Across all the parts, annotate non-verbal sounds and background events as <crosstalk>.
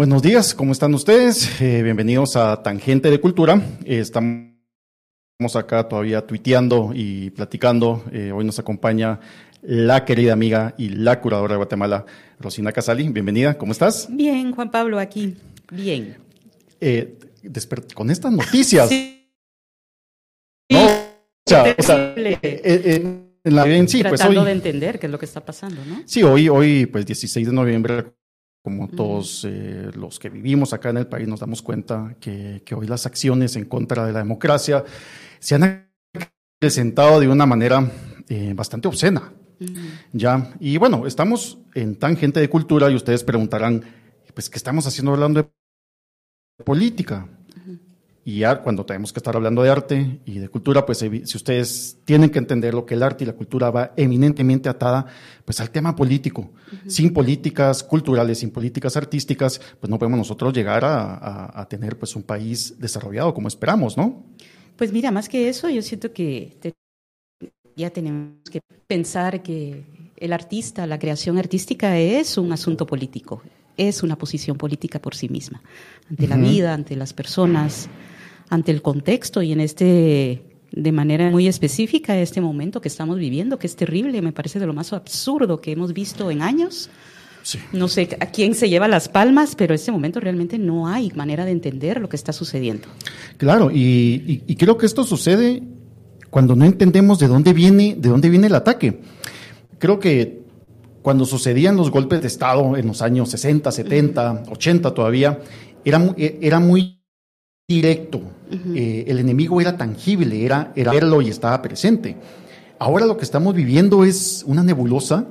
Buenos días, ¿cómo están ustedes? Eh, bienvenidos a Tangente de Cultura. Eh, estamos acá todavía tuiteando y platicando. Eh, hoy nos acompaña la querida amiga y la curadora de Guatemala, Rosina Casali. Bienvenida, ¿cómo estás? Bien, Juan Pablo, aquí. Bien. con estas noticias. Sí. No, o sea, o sea, en la, sí, pues Tratando de entender qué es lo que está pasando, ¿no? Sí, hoy, hoy, pues 16 de noviembre, como todos eh, los que vivimos acá en el país nos damos cuenta que, que, hoy las acciones en contra de la democracia se han presentado de una manera eh, bastante obscena. Ya, y bueno, estamos en tangente de cultura y ustedes preguntarán, pues, ¿qué estamos haciendo hablando de política? Y ya cuando tenemos que estar hablando de arte y de cultura, pues si ustedes tienen que entender lo que el arte y la cultura va eminentemente atada pues al tema político. Sin políticas culturales, sin políticas artísticas, pues no podemos nosotros llegar a, tener pues un país desarrollado como esperamos, ¿no? Pues mira, más que eso, yo siento que ya tenemos que pensar que el artista, la creación artística es un asunto político, es una posición política por sí misma, ante la vida, ante las personas ante el contexto y en este de manera muy específica este momento que estamos viviendo, que es terrible, me parece de lo más absurdo que hemos visto en años. No sé a quién se lleva las palmas, pero en este momento realmente no hay manera de entender lo que está sucediendo. Claro, y, creo que esto sucede cuando no entendemos de dónde viene, de dónde viene el ataque. Creo que cuando sucedían los golpes de Estado en los años 60, 70, 80 todavía, era, era muy directo. Eh, el enemigo era tangible, era, era verlo y estaba presente. Ahora lo que estamos viviendo es una nebulosa,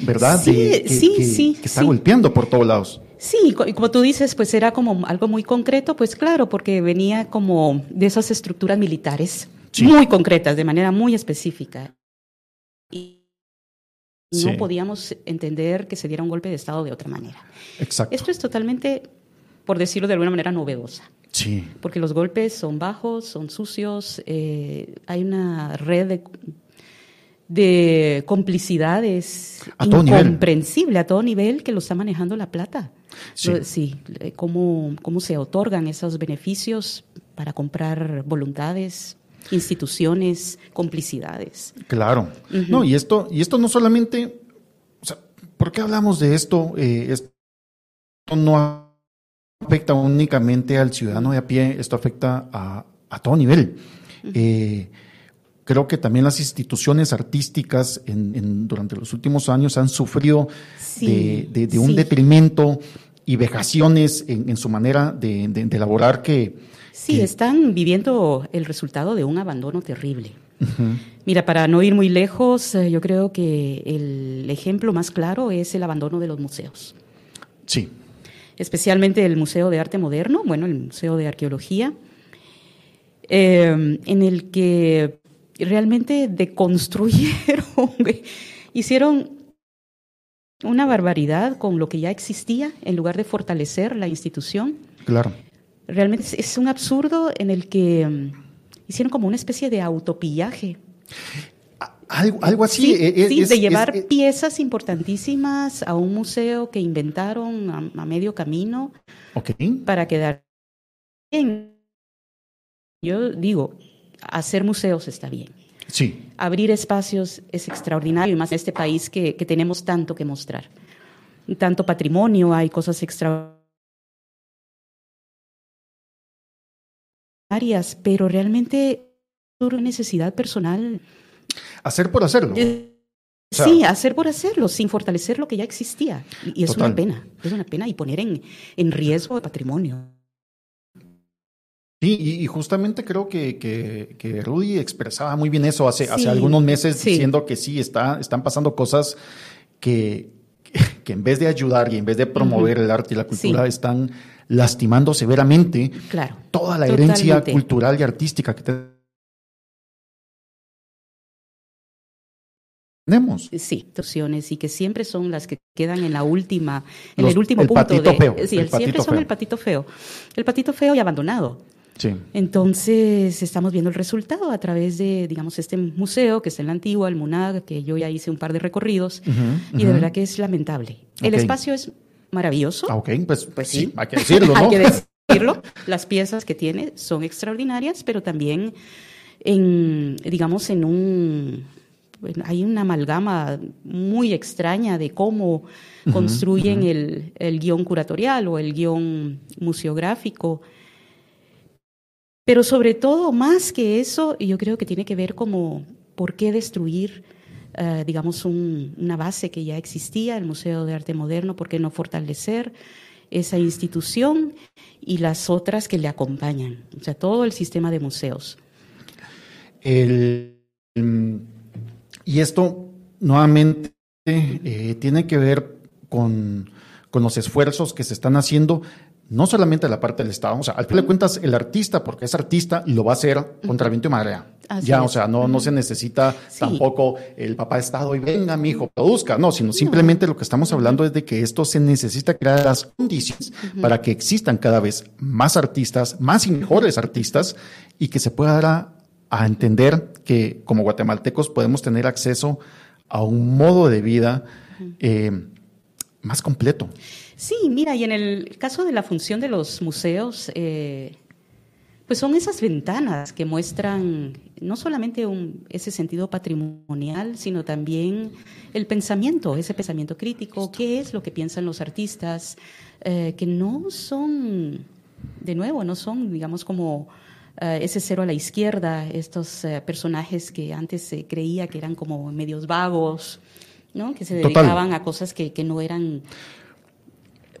¿verdad? Sí, que, sí, sí. Que está golpeando por todos lados. Sí, y como tú dices, pues era como algo muy concreto, pues claro, porque venía como de esas estructuras militares muy concretas, de manera muy específica. No podíamos entender que se diera un golpe de Estado de otra manera. Exacto. Esto es totalmente, por decirlo de alguna manera, novedosa. Sí. Porque los golpes son bajos, son sucios, eh, hay una red de, de complicidades a incomprensible a todo nivel que lo está manejando la plata. Sí, eh, cómo, cómo se otorgan esos beneficios para comprar voluntades, instituciones, complicidades. Claro. No, y esto, y esto no solamente, o sea, ¿por qué hablamos de esto? Eh, esto no afecta únicamente al ciudadano de a pie, esto afecta a, a todo nivel. Eh, creo que también las instituciones artísticas en, durante los últimos años han sufrido de, un detrimento y vejaciones en, su manera de, elaborar que... Sí, están viviendo el resultado de un abandono terrible. Mira, para no ir muy lejos, eh, yo creo que el ejemplo más claro es el abandono de los museos. Sí especialmente el Museo de Arte Moderno, bueno, el Museo de Arqueología, eh, en el que realmente deconstruyeron, <laughs> hicieron una barbaridad con lo que ya existía en lugar de fortalecer la institución. Claro. Realmente es un absurdo en el que mm, hicieron como una especie de autopillaje. Algo, así. Sí, eh, de llevar piezas importantísimas a un museo que inventaron a, medio camino para quedar bien. Yo digo, hacer museos está bien. Sí. Abrir espacios es extraordinario, y más en este país que, que tenemos tanto que mostrar. Tanto patrimonio, hay cosas extraordinarias, pero realmente una necesidad personal Hacer por hacerlo. sí, hacer por hacerlo, sin fortalecer lo que ya existía. Y es una pena, es una pena y poner en, en riesgo el patrimonio. Sí, y, justamente creo que, que, Rudy expresaba muy bien eso hace, hace algunos meses, diciendo que sí, está, están pasando cosas que, que en vez de ayudar y en vez de promover el arte y la cultura, están lastimando severamente claro, toda la herencia cultural y artística que tenemos Sí, opciones y que siempre son las que quedan en la última, en el último punto. Patito feo, sí, siempre son el patito feo. El patito feo y abandonado. Sí. Entonces estamos viendo el resultado a través de, digamos, este museo que está en la antigua, el MUNAG, que yo ya hice un par de recorridos, y de verdad que es lamentable. El espacio es maravilloso. Ah, ok, pues, Pues sí. hay que decirlo, <laughs> ¿no? Hay que decirlo. Las piezas que tiene son extraordinarias, pero también en, digamos, en un, hay una amalgama muy extraña de cómo construyen el, el guion curatorial o el guion museográfico. Pero sobre todo, más que eso, yo creo que tiene que ver como por qué destruir, eh, digamos, un- una base que ya existía, el Museo de Arte Moderno, por qué no fortalecer esa institución y las otras que le acompañan, o sea, todo el sistema de museos. El, mm, y esto nuevamente eh, tiene que ver con, con los esfuerzos que se están haciendo, no solamente la parte del Estado, o sea, al fin de cuentas, el artista, porque es artista, lo va a hacer contra viento y marea. Así ya, es. o sea, no, no se necesita Sí. tampoco el papá de Estado y venga, mi hijo, produzca, no, sino simplemente lo que estamos hablando es de que esto se necesita crear las condiciones para que existan cada vez más artistas, más y mejores artistas, y que se pueda dar a, a entender que como guatemaltecos podemos tener acceso a un modo de vida eh, más completo. Sí, mira, y en el caso de la función de los museos, eh, pues son esas ventanas que muestran no solamente un- ese sentido patrimonial, sino también el pensamiento, ese pensamiento crítico, qué es lo que piensan los artistas, eh, que no son, de nuevo, no son, digamos, como eh, ese cero a la izquierda, estos personajes que antes se creía que eran como medios vagos, ¿no? que se Total. dedicaban a cosas que, que no eran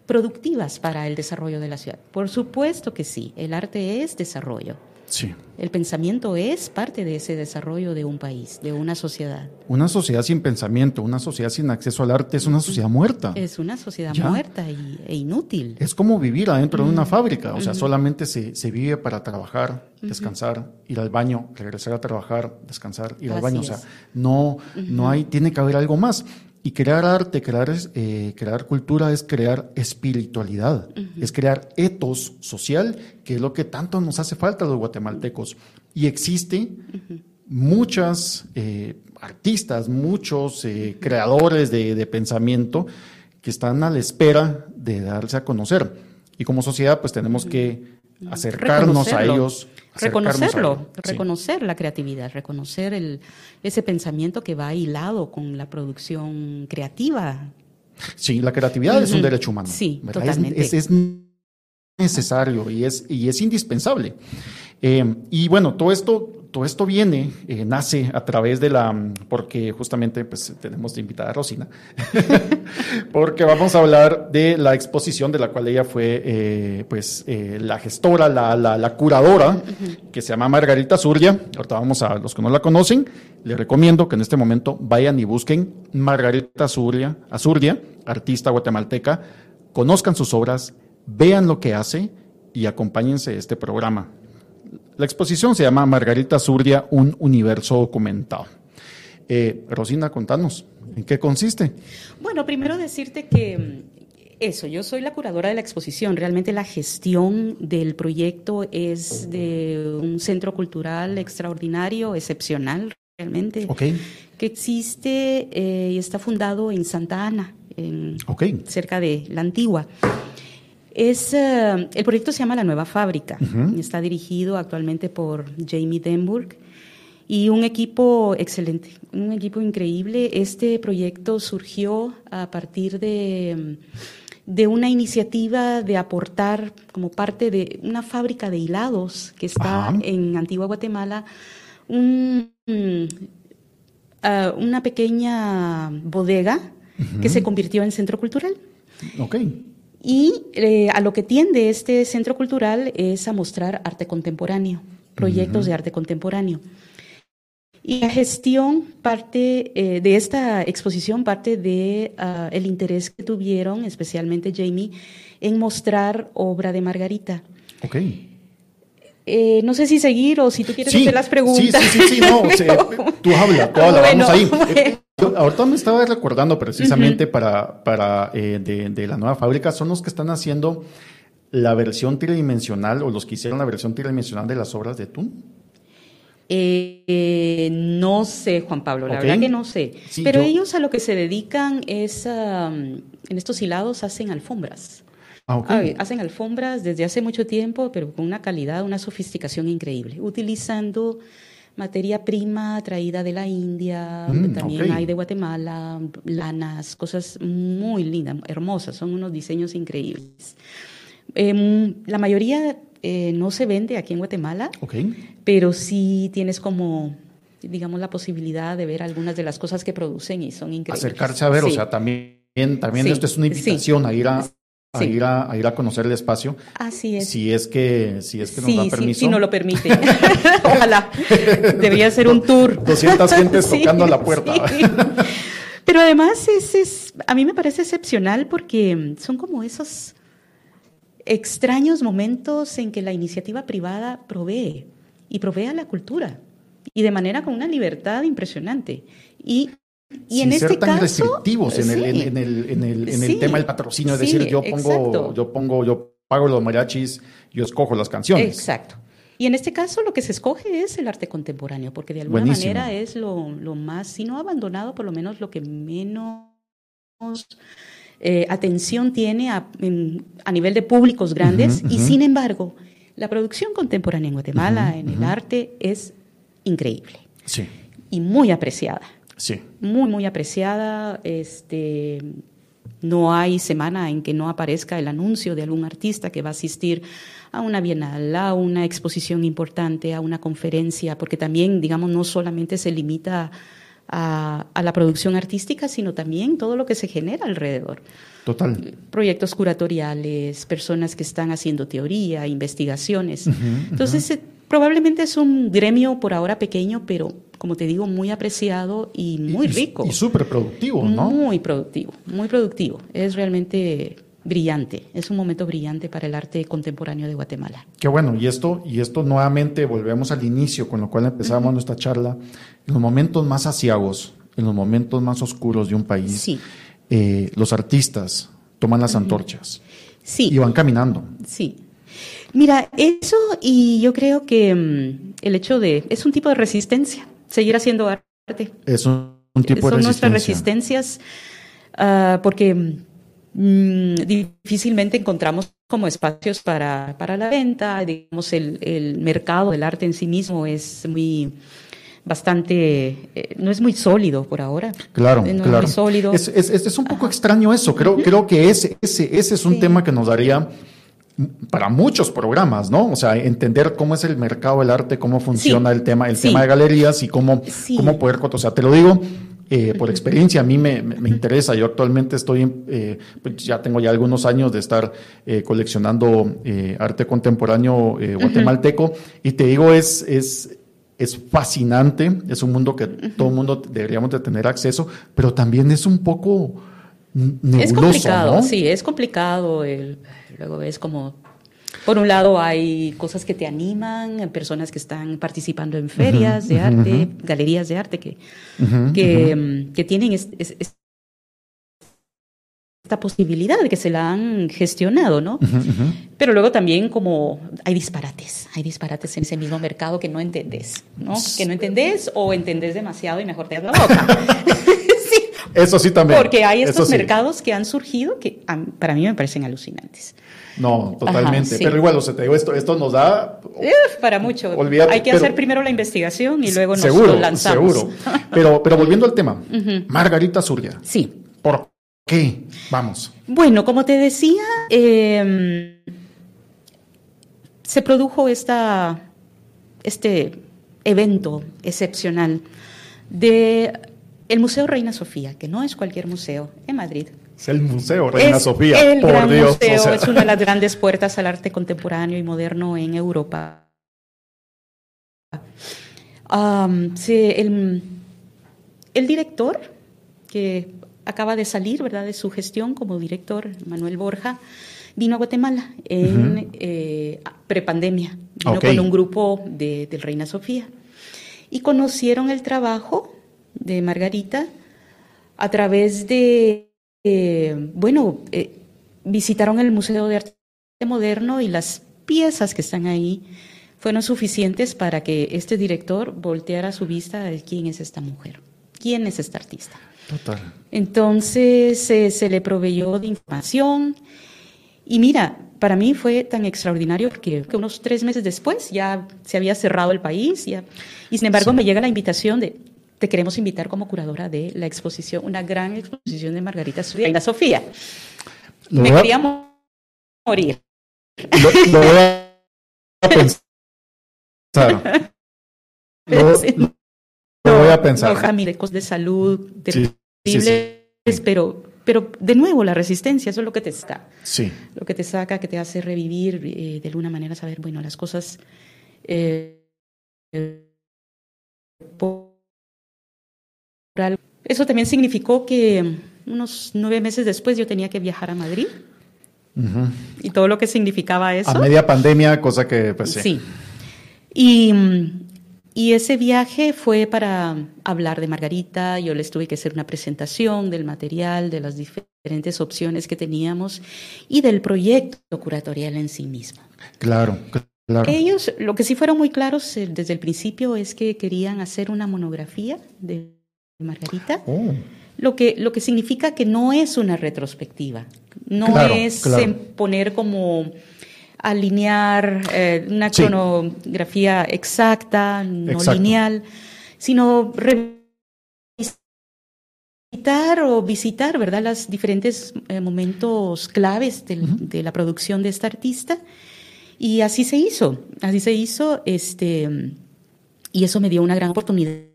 productivas para el desarrollo de la ciudad. Por supuesto que sí, el arte es desarrollo. Sí. El pensamiento es parte de ese desarrollo de un país, de una sociedad. Una sociedad sin pensamiento, una sociedad sin acceso al arte es una sociedad muerta. Es una sociedad Ya. muerta y- e inútil. Es como vivir adentro de una fábrica, o sea, solamente se, se vive para trabajar, descansar, ir al baño, regresar a trabajar, descansar, ir al baño, o sea, no, no hay, tiene que haber algo más. Y crear arte, crear, eh, crear cultura es crear espiritualidad, es crear etos social, que es lo que tanto nos hace falta a los guatemaltecos. Y existe muchas eh, artistas, muchos eh, creadores de, de pensamiento que están a la espera de darse a conocer. Y como sociedad, pues tenemos que acercarnos a ellos. A Reconocerlo. Sí. reconocer la creatividad, reconocer el, ese pensamiento que va hilado con la producción creativa. Sí, la creatividad es un derecho humano. Sí, ¿verdad? totalmente. Es, es- es necesario y es, y es indispensable. Eh, y bueno, todo esto, todo esto viene, eh, nace a través de la, porque justamente pues tenemos de invitada a Rosina, <laughs> porque vamos a hablar de la exposición de la cual ella fue eh, pues eh, la gestora, la, la, la curadora, que se llama Margarita Zurria. Ahorita vamos a los que no la conocen, les recomiendo que en este momento vayan y busquen Margarita Zurria, Azurdia, artista guatemalteca, conozcan sus obras, vean lo que hace y acompáñense a este programa. La exposición se llama Margarita Zurdia, un universo documentado. Eh, Rosina, contanos, ¿en qué consiste? Bueno, primero decirte que mm, eso, yo soy la curadora de la exposición. Realmente la gestión del proyecto es de un centro cultural extraordinario, excepcional, realmente, Ok, que existe eh, y está fundado en Santa Ana, en, ok, cerca de la antigua. Es, eh, el proyecto se llama La Nueva Fábrica. Ujú. Está dirigido actualmente por Jamie Denburg y un equipo excelente, un equipo increíble. Este proyecto surgió a partir de, de una iniciativa de aportar como parte de una fábrica de hilados que está en Antigua Guatemala, un, ah, una pequeña bodega que se convirtió en centro cultural. ok. Y eh, a lo que tiende este centro cultural es a mostrar arte contemporáneo, proyectos de arte contemporáneo. Y la gestión parte eh, de esta exposición parte de ah, el interés que tuvieron, especialmente Jamie, en mostrar obra de Margarita. Ok. Eh, no sé si seguir o si tú quieres Sí, hacer las preguntas. Sí, sí, sí, sí, no, o sea, <laughs> tú habla, tú habla, Bueno, vamos ahí. <laughs> bueno. Eh, yo ahorita me estaba recordando precisamente para, para eh, de, de la nueva fábrica, son los que están haciendo la versión tridimensional o los que hicieron la versión tridimensional de las obras de Tun. Eh, no sé, Juan Pablo, la verdad que no sé. Sí, Pero yo- ellos a lo que se dedican es, en estos hilados hacen alfombras. Ah, hacen alfombras desde hace mucho tiempo, pero con una calidad, una sofisticación increíble, utilizando materia prima traída de la India, Mm, también hay de Guatemala, lanas, cosas muy lindas, hermosas, son unos diseños increíbles. Em, la mayoría eh, no se vende aquí en Guatemala, pero sí tienes como, digamos, la posibilidad de ver algunas de las cosas que producen y son increíbles. Acercarse a ver, o sea, también, también Sí, esto es una sí. invitación a ir a, a Sí. ir a, a ir a conocer el espacio. Así es. Si es que, si es que nos sí, da permiso. sí, no lo permite. <laughs> Ojalá. Debería ser un tour. 200 gentes <laughs> Sí, tocando a la puerta. Pero además es, es- a mí me parece excepcional porque son como esos extraños momentos en que la iniciativa privada provee y provee a la cultura y de manera con una libertad impresionante. Y, y Sin en ser este tan caso, restrictivos en, el, en, el, en el, en el Sí, tema del patrocinio, es sí, decir, yo pongo, exacto. yo pongo, yo pago los mariachis, yo escojo las canciones. Exacto. Y en este caso lo que se escoge es el arte contemporáneo, porque de alguna Buenísimo. manera es lo, lo más, si no abandonado, por lo menos lo que menos eh, atención tiene a, en- a nivel de públicos grandes. Y sin embargo, la producción contemporánea en Guatemala, en el arte, es increíble Sí, y muy apreciada muy, muy apreciada. Este, no hay semana en que no aparezca el anuncio de algún artista que va a asistir a una bienal, a una exposición importante, a una conferencia, porque también, digamos, no solamente se limita a, a la producción artística, sino también todo lo que se genera alrededor. Total. Proyectos curatoriales, personas que están haciendo teoría, investigaciones. Entonces, eh, probablemente es un gremio por ahora pequeño, pero como te digo, muy apreciado y muy Y- rico. Y súper productivo, ¿no? Muy productivo, muy productivo. Es realmente brillante. Es un momento brillante para el arte contemporáneo de Guatemala. Qué bueno, y esto, y esto nuevamente volvemos al inicio, con lo cual empezamos nuestra charla. En los momentos más asiagos, en los momentos más oscuros de un país, Sí. eh, los artistas toman las antorchas Sí. y van caminando. Sí. Mira, eso y yo creo que mm, el hecho de, es un tipo de resistencia, seguir haciendo arte. Es un, un tipo Son de nuestras resistencia. resistencias ah, porque mm, difícilmente encontramos como espacios para, para la venta, digamos, el, el mercado del arte en sí mismo es muy bastante, eh, no es muy sólido por ahora. Claro, no claro. Es muy sólido. Es, es- un poco extraño eso. Creo, creo que ese, ese, ese es un Sí. tema que nos daría para muchos programas, ¿no? O sea, entender cómo es el mercado del arte, cómo funciona Sí. el tema, el Sí. tema de galerías y cómo, Sí. cómo poder, o sea, te lo digo eh, por experiencia, a mí me, me- interesa. Yo actualmente estoy, eh, pues ya tengo ya algunos años de estar eh, coleccionando eh, arte contemporáneo eh, guatemalteco y te digo, es, es, es fascinante, es un mundo que todo el mundo deberíamos de tener acceso, pero también es un poco nebuloso, Es complicado, ¿no? sí, es complicado. el- luego ves como, por un lado hay cosas que te animan, personas que están participando en ferias de arte, galerías de arte que, mm, que tienen es- es- es- esta posibilidad de que se la han gestionado, ¿no? Pero luego también como hay disparates, hay disparates en ese mismo mercado que no entendés, ¿no? Que no entendés o entendés demasiado y mejor te das la boca. <laughs> sí, Eso sí también. porque hay estos sí. mercados que han surgido que para mí me parecen alucinantes. No, totalmente. sí. Pero igual, o sea, te digo, esto, esto nos da Uf, para mucho. Olvídate, hay que pero- hacer primero la investigación y luego nos seguro, lo lanzamos. seguro. <laughs> Pero, pero volviendo al tema. Margarita Zuria, Sí. ¿por qué? Vamos. Bueno, como te decía, eh, se produjo esta, este evento excepcional de el Museo Reina Sofía, que no es cualquier museo, en Madrid. Es el Museo Reina es Sofía, el por gran Dios. museo, o sea, es una de las <laughs> grandes puertas al arte contemporáneo y moderno en Europa. El, el director, que acaba de salir ¿verdad? de su gestión como director, Manuel Borja, vino a Guatemala en Ujú. eh, prepandemia. Vino con un grupo de, del Reina Sofía. Y conocieron el trabajo de Margarita a través de, eh, bueno, eh, visitaron el Museo de Arte Moderno y las piezas que están ahí fueron suficientes para que este director volteara su vista de quién es esta mujer, quién es esta artista. Total. Entonces eh, se le proveyó de información y mira, para mí fue tan extraordinario que, unos tres meses después ya se había cerrado el país ya, y sin embargo me llega la invitación de te queremos invitar como curadora de la exposición, una gran exposición de Margarita Reina Sofía. me quería morir. Lo, voy a pensar. <laughs> Lo, voy a pensar. No, de salud terribles, pero pero de nuevo, la resistencia, eso es lo que te saca. Sí. Lo que te saca, que te hace revivir eh, de alguna manera, saber, bueno, las cosas. Eh, eso también significó que unos nueve meses después yo tenía que viajar a Madrid. Y todo lo que significaba eso. A media pandemia, cosa que, pues sí. Sí. Y y ese viaje fue para hablar de Margarita, yo les tuve que hacer una presentación del material, de las diferentes opciones que teníamos y del proyecto curatorial en sí mismo. Claro, claro. Ellos, lo que sí fueron muy claros eh, desde el principio es que querían hacer una monografía de Margarita. Oh. Lo que, lo que significa que no es una retrospectiva, no es poner como alinear eh, una cronografía exacta, no lineal, sino visitar o visitar, ¿verdad?, los diferentes eh, momentos claves de la producción de esta artista. Y así se hizo, así se hizo, este, y eso me dio una gran oportunidad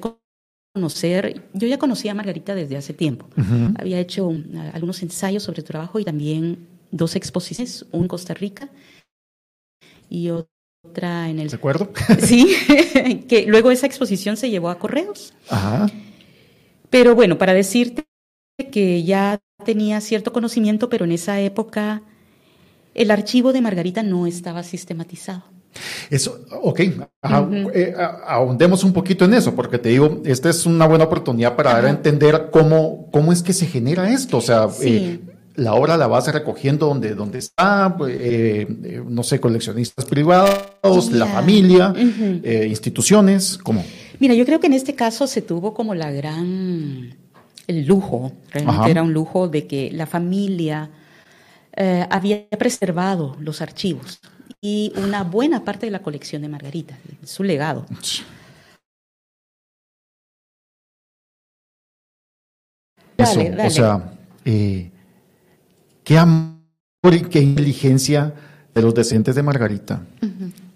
conocer. Yo ya conocía a Margarita desde hace tiempo. Había hecho algunos ensayos sobre su trabajo y también dos exposiciones, una en Costa Rica y otra en el... ¿De acuerdo? <laughs> Sí, <laughs> que luego esa exposición se llevó a correos. Ajá. Pero bueno, para decirte que ya tenía cierto conocimiento, pero en esa época el archivo de Margarita no estaba sistematizado. Eso, ok, eh, ahondemos un poquito en eso, porque te digo, esta es una buena oportunidad para dar a entender cómo, cómo es que se genera esto. O sea, eh, la obra la vas recogiendo donde, donde está, pues, eh, no sé, coleccionistas privados, la familia, instituciones, ¿cómo? Mira, yo creo que en este caso se tuvo como la gran, el lujo, realmente era un lujo de que la familia había preservado los archivos y una buena parte de la colección de Margarita, su legado. Eso, o sea, qué amor y qué inteligencia de los decentes de Margarita.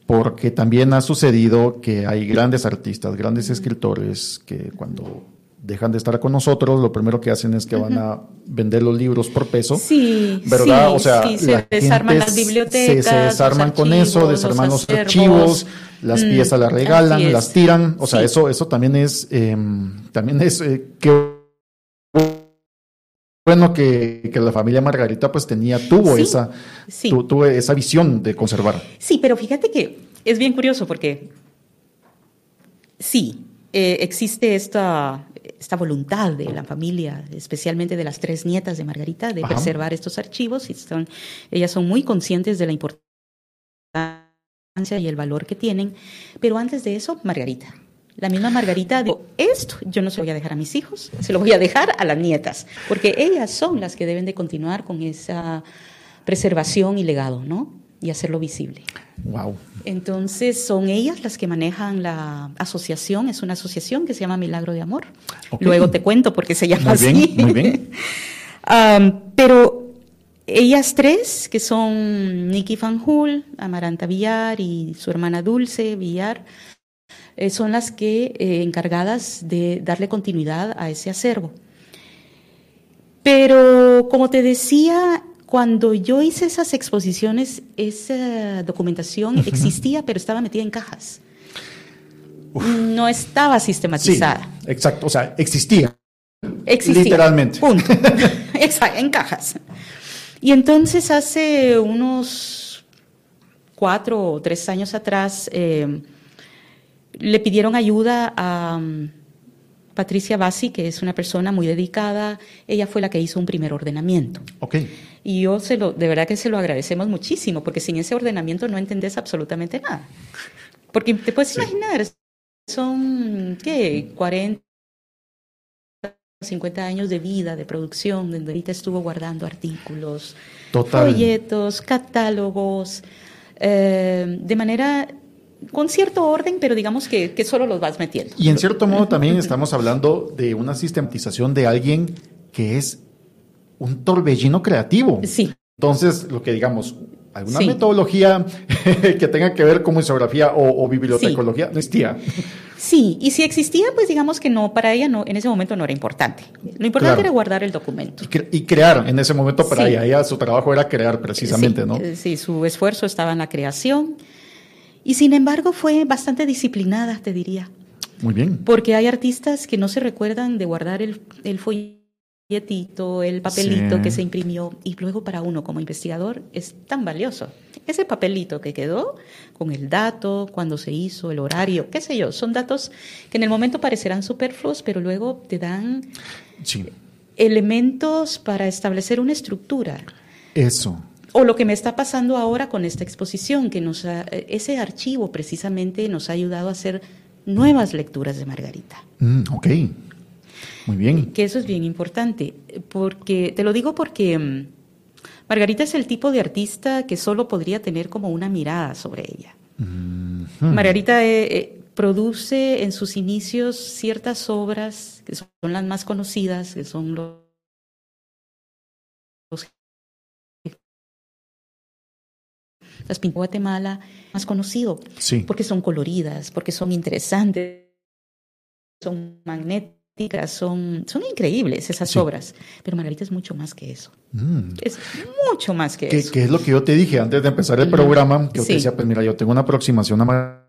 Porque también ha sucedido que hay grandes artistas, grandes escritores que cuando dejan de estar con nosotros, lo primero que hacen es que van a vender los libros por peso. Sí, ¿verdad? o sea, se desarman las bibliotecas. Se, desarman con eso, desarman los, archivos, las mm, piezas las regalan, las tiran. O sea, eso, eso también es, em, también es eh, que bueno que, la familia Margarita pues tenía, tuvo esa, tuvo esa visión de conservar. Sí, pero fíjate que es bien curioso porque sí, eh, existe esta, esta voluntad de la familia, especialmente de las tres nietas de Margarita, de preservar estos archivos y son, ellas son muy conscientes de la importancia y el valor que tienen, pero antes de eso, Margarita la misma Margarita dijo, esto yo no se lo voy a dejar a mis hijos, se lo voy a dejar a las nietas, porque ellas son las que deben de continuar con esa preservación y legado, ¿no? Y hacerlo visible. Wow. Entonces son ellas las que manejan la asociación, es una asociación que se llama Milagro de Amor. Luego te cuento por qué se llama muy Bien, muy bien. <laughs> pero ellas tres, que son Nikki Fanjul, Amaranta Villar y su hermana Dulce Villar, eh, son las que eh, encargadas de darle continuidad a ese acervo. Pero como te decía, cuando yo hice esas exposiciones, esa documentación existía, pero estaba metida en cajas. No estaba sistematizada. exacto, o sea, existía. Existía. Literalmente. Punto. <laughs> <laughs> exacto, en cajas. Y entonces hace unos cuatro o tres años atrás, eh, le pidieron ayuda a um, Patricia Bassi, que es una persona muy dedicada. Ella fue la que hizo un primer ordenamiento. Okay. Y yo se lo, de verdad que se lo agradecemos muchísimo, porque sin ese ordenamiento no entendés absolutamente nada. Porque te puedes imaginar, son, ¿qué? 40, 50 años de vida, de producción, donde ahorita estuvo guardando artículos, folletos, catálogos, eh, de manera con cierto orden, pero digamos que, que, solo los vas metiendo. Y en cierto modo también estamos hablando de una sistematización de alguien que es un torbellino creativo. Sí. Entonces, lo que digamos, alguna metodología <laughs> que tenga que ver con museografía o, bibliotecología no existía. Sí, y si existía, pues digamos que no, para ella no, en ese momento no era importante. Lo importante era guardar el documento. Y, crear en ese momento para ella, ella, su trabajo era crear precisamente, ¿no? Eh, sí, su esfuerzo estaba en la creación. Y sin embargo fue bastante disciplinada, te diría. Muy bien. Porque hay artistas que no se recuerdan de guardar el, el folletito, el papelito que se imprimió y luego para uno como investigador es tan valioso. Ese papelito que quedó con el dato, cuando se hizo, el horario, qué sé yo, son datos que en el momento parecerán superfluos, pero luego te dan elementos para establecer una estructura. Eso. O lo que me está pasando ahora con esta exposición, que nos ese archivo precisamente nos ha ayudado a hacer nuevas lecturas de Margarita. Mm, ok. Muy bien. Que eso es bien importante, porque te lo digo porque mm, Margarita es el tipo de artista que solo podría tener como una mirada sobre ella. Margarita eh, eh, produce en sus inicios ciertas obras que son las más conocidas, que son los, las pinturas de Guatemala más conocido, sí. porque son coloridas, porque son interesantes, son magnéticas son, son increíbles esas obras, pero Margarita es mucho más que eso. Mm. Es mucho más que eso. Que es lo que yo te dije antes de empezar el programa, que yo te decía, pues mira, yo tengo una aproximación a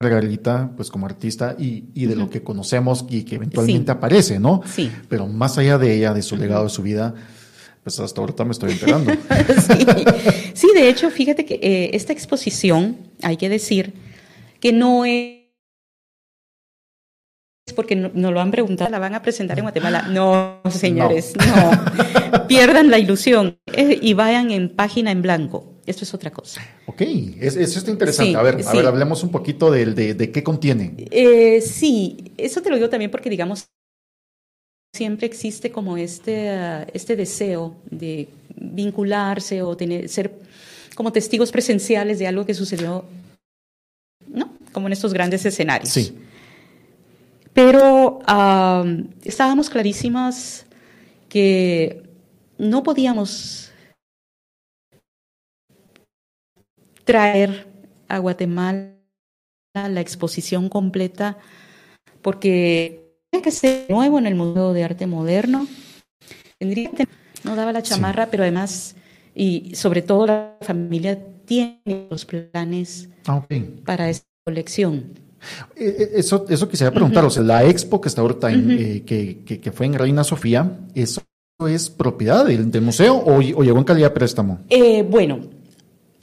Margarita, pues como artista y, y de lo que conocemos y que eventualmente aparece, ¿no? Sí. Pero más allá de ella, de su legado, de su vida, pues hasta ahorita me estoy enterando. <laughs> sí. de hecho, fíjate que eh, esta exposición, hay que decir, que no es porque nos no lo han preguntado, la van a presentar en Guatemala. No, señores, no. <laughs> Pierdan la ilusión y vayan en página en blanco. Esto es otra cosa. Ok, eso está interesante. a, ver, a ver, hablemos un poquito de, de, qué contiene. Eh, sí, eso te lo digo también porque, digamos, siempre existe como este, este deseo de vincularse o tener, ser como testigos presenciales de algo que sucedió, ¿no? Como en estos grandes escenarios. Sí. Pero estábamos clarísimas que no podíamos traer a Guatemala la exposición completa porque tenía que ser nuevo en el Museo de Arte Moderno. Tendría que no daba la chamarra, pero además, y sobre todo la familia tiene los planes ah, para esta colección. Eh, eh, eso, eso quisiera preguntar, o sea, la expo que está ahorita en, eh, que, que, fue en Reina Sofía, ¿eso es propiedad del, museo o, llegó en calidad de préstamo? bueno,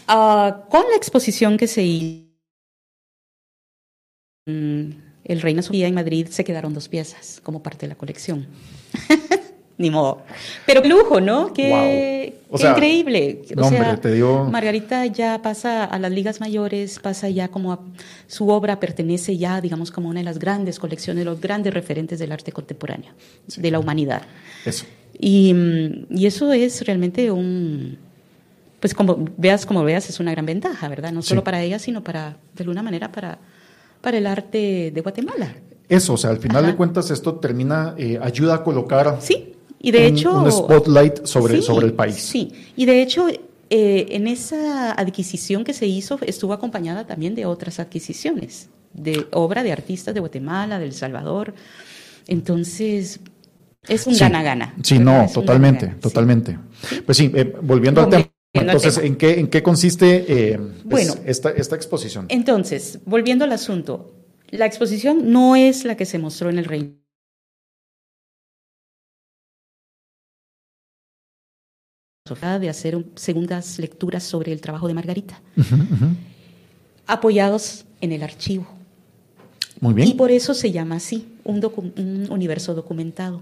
ah, con la exposición que se hizo el Reina Sofía en Madrid se quedaron dos piezas como parte de la colección. <laughs> Ni modo. Pero qué lujo, ¿no? Qué, increíble. O sea, te digo... Margarita ya pasa a las ligas mayores, pasa ya como a, su obra pertenece ya, digamos, como una de las grandes colecciones, los grandes referentes del arte contemporáneo, de la humanidad. Eso. Y, y, eso es realmente un, pues como veas, como veas, es una gran ventaja, ¿verdad? No solo para ella, sino para, de alguna manera, para, para el arte de Guatemala. Eso, o sea, al final de cuentas esto termina, eh, ayuda a colocar sí. Y de un, hecho... Un spotlight sobre, sobre el país. Sí, y de hecho eh, en esa adquisición que se hizo estuvo acompañada también de otras adquisiciones, de obra de artistas de Guatemala, de El Salvador. Entonces, es un gana-gana. Sí, no, totalmente, totalmente. Pues sí, eh, volviendo al tema. Entonces, ¿en qué, ¿en qué consiste eh, pues, bueno, esta, esta exposición? Entonces, volviendo al asunto, la exposición no es la que se mostró en el Reino de hacer segundas lecturas sobre el trabajo de Margarita, apoyados en el archivo. Muy bien. Y por eso se llama así, un, universo documentado.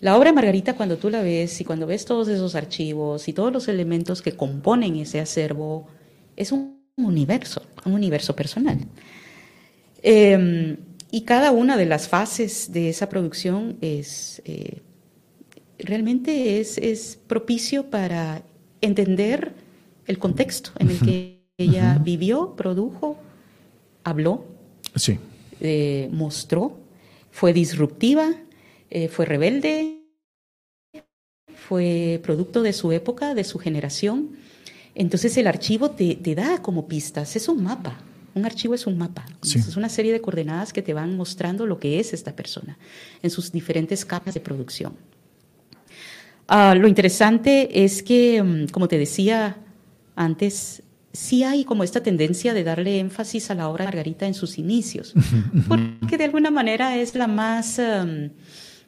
La obra de Margarita, cuando tú la ves y cuando ves todos esos archivos y todos los elementos que componen ese acervo, es un universo, un universo personal. Eh, y cada una de las fases de esa producción es eh, realmente es, es, propicio para entender el contexto en el que ella vivió, produjo, habló, sí. eh, mostró, fue disruptiva, eh, fue rebelde, fue producto de su época, de su generación. Entonces el archivo te, te da como pistas, es un mapa. Un archivo es un mapa, Sí. es una serie de coordenadas que te van mostrando lo que es esta persona en sus diferentes capas de producción. Ah, lo interesante es que, mm, como te decía antes, sí hay como esta tendencia de darle énfasis a la obra de Margarita en sus inicios, <laughs> porque de alguna manera es la más em,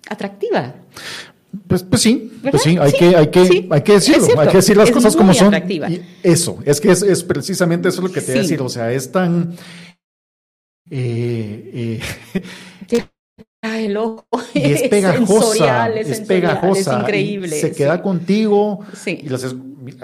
atractiva. Pues, pues sí, pues sí, hay Sí, que, hay que, sí, hay que es decirlo, cierto, hay que decir las cosas como son. Y eso, es que es, es precisamente eso lo que te voy a decir, o sea, es tan eh, eh, Trae el ojo. <laughs> y es pegajosa, sensorial, es, sensorial, pegajosa, Es increíble. y se sí. queda contigo. Sí. Y las, es-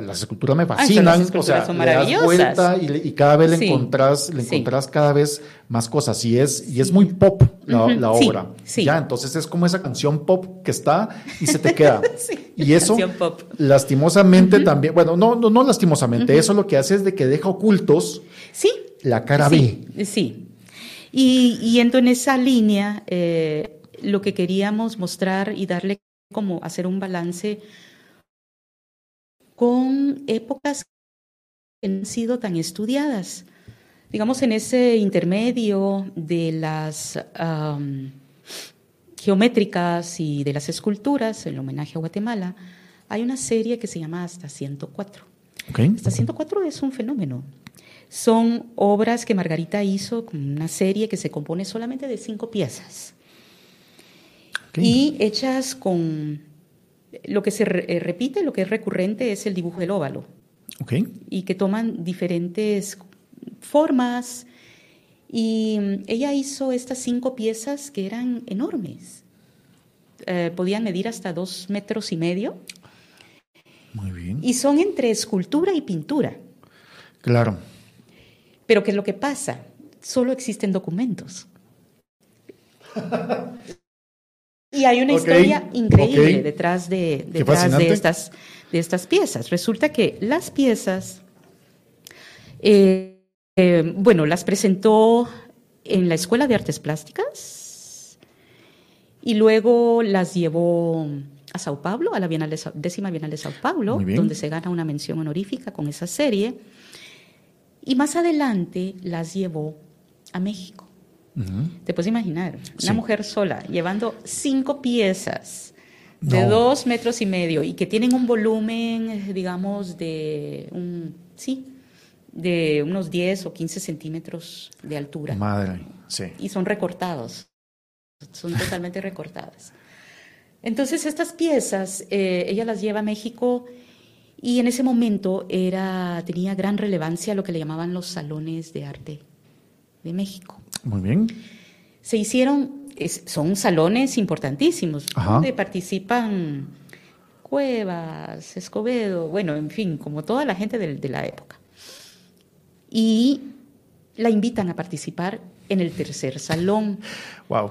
las esculturas me Ah, fascinan, o sea, son le das maravillosas. vuelta y, cada vez le Sí. encontrás, le encontrás cada vez más cosas y es y es muy pop la, la sí, obra. sí. Ya, entonces es como esa canción pop que está y se te queda. <laughs> Sí, y eso pop. lastimosamente también, bueno, no no, no lastimosamente, eso lo que hace es de que deja ocultos Sí. la cara sí, Sí. Y yendo en esa línea, eh, lo que queríamos mostrar y darle como hacer un balance con épocas que no han sido tan estudiadas. Digamos, en ese intermedio de las am, geométricas y de las esculturas, el homenaje a Guatemala, hay una serie que se llama Hasta 104. B. ¿ok? Hasta 104 es un fenómeno. Son obras que Margarita hizo con una serie que se compone solamente de cinco piezas y hechas con lo que se re- eh, repite, lo que es recurrente es el dibujo del óvalo y que toman diferentes formas y mm, ella hizo estas cinco piezas que eran enormes. Eh, podían medir hasta dos metros y medio Muy bien. y son entre escultura y pintura. Claro. Pero ¿qué es lo que pasa? Solo existen documentos. Y hay una historia increíble detrás, de, detrás de, estas, de estas piezas. Resulta que las piezas, eh, eh, bueno, las presentó en la Escuela de Artes Plásticas y luego las llevó a Sao Paulo, a la Bienal de décima Bienal de Sao Paulo, donde se gana una mención honorífica con esa serie. Y más adelante las llevó a México. Te puedes imaginar, Sí. una mujer sola llevando cinco piezas de No. dos metros y medio y que tienen un volumen, digamos, de un, sí, de unos 10 o 15 centímetros de altura. Madre, sí. Y son recortados, son totalmente recortadas. Entonces estas piezas, eh, ella las lleva a México y en ese momento era, tenía gran relevancia lo que le llamaban los salones de arte de México. Muy bien. Se hicieron, es- son salones importantísimos, Ajá. donde participan Cuevas, Escobedo, bueno, en fin, como toda la gente del- de, la época. Y la invitan a participar en el tercer salón. Wow.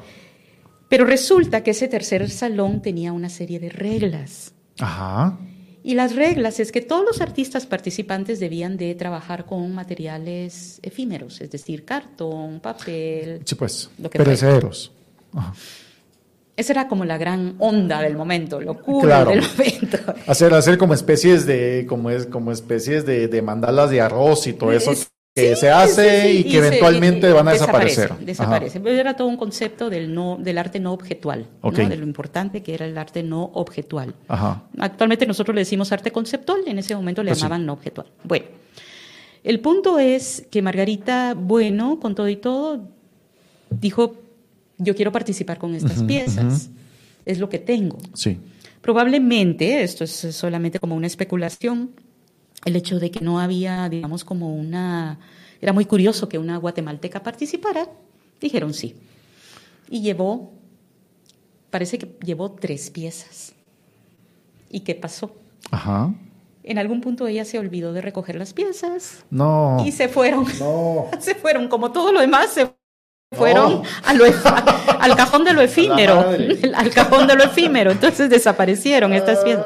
Pero resulta que ese tercer salón tenía una serie de reglas. Ajá. Y las reglas es que todos los artistas participantes debían de trabajar con materiales efímeros, es decir, cartón, papel. Sí, pues. Lo que Perecederos. Ajá. Esa era como la gran onda del momento, locura Claro. del momento. Hacer, hacer como especies de, como es, como especies de, de mandalas de arroz y todo eso Es- que sí, se hace sí, sí, y que eventualmente van a desaparece, desaparecer. Desaparece. Pero Era todo un concepto del, no, del arte no objetual, de lo importante que era el arte no objetual. Ajá. Actualmente nosotros le decimos arte conceptual, en ese momento le Pues llamaban no objetual. Bueno, el punto es que Margarita, bueno, con todo y todo, dijo, yo quiero participar con estas piezas, es lo que tengo. Sí. Probablemente, esto es solamente como una especulación, el hecho de que no había, digamos, como una... Era muy curioso que una guatemalteca participara, dijeron sí. Y llevó parece que llevó tres piezas. ¿Y qué pasó? Ajá. En algún punto ella se olvidó de recoger las piezas. No. Y se fueron. No. <laughs> Se fueron, como todo lo demás, se fueron a lo ef- al cajón de lo efímero. Al cajón de lo efímero. Entonces desaparecieron estas piezas.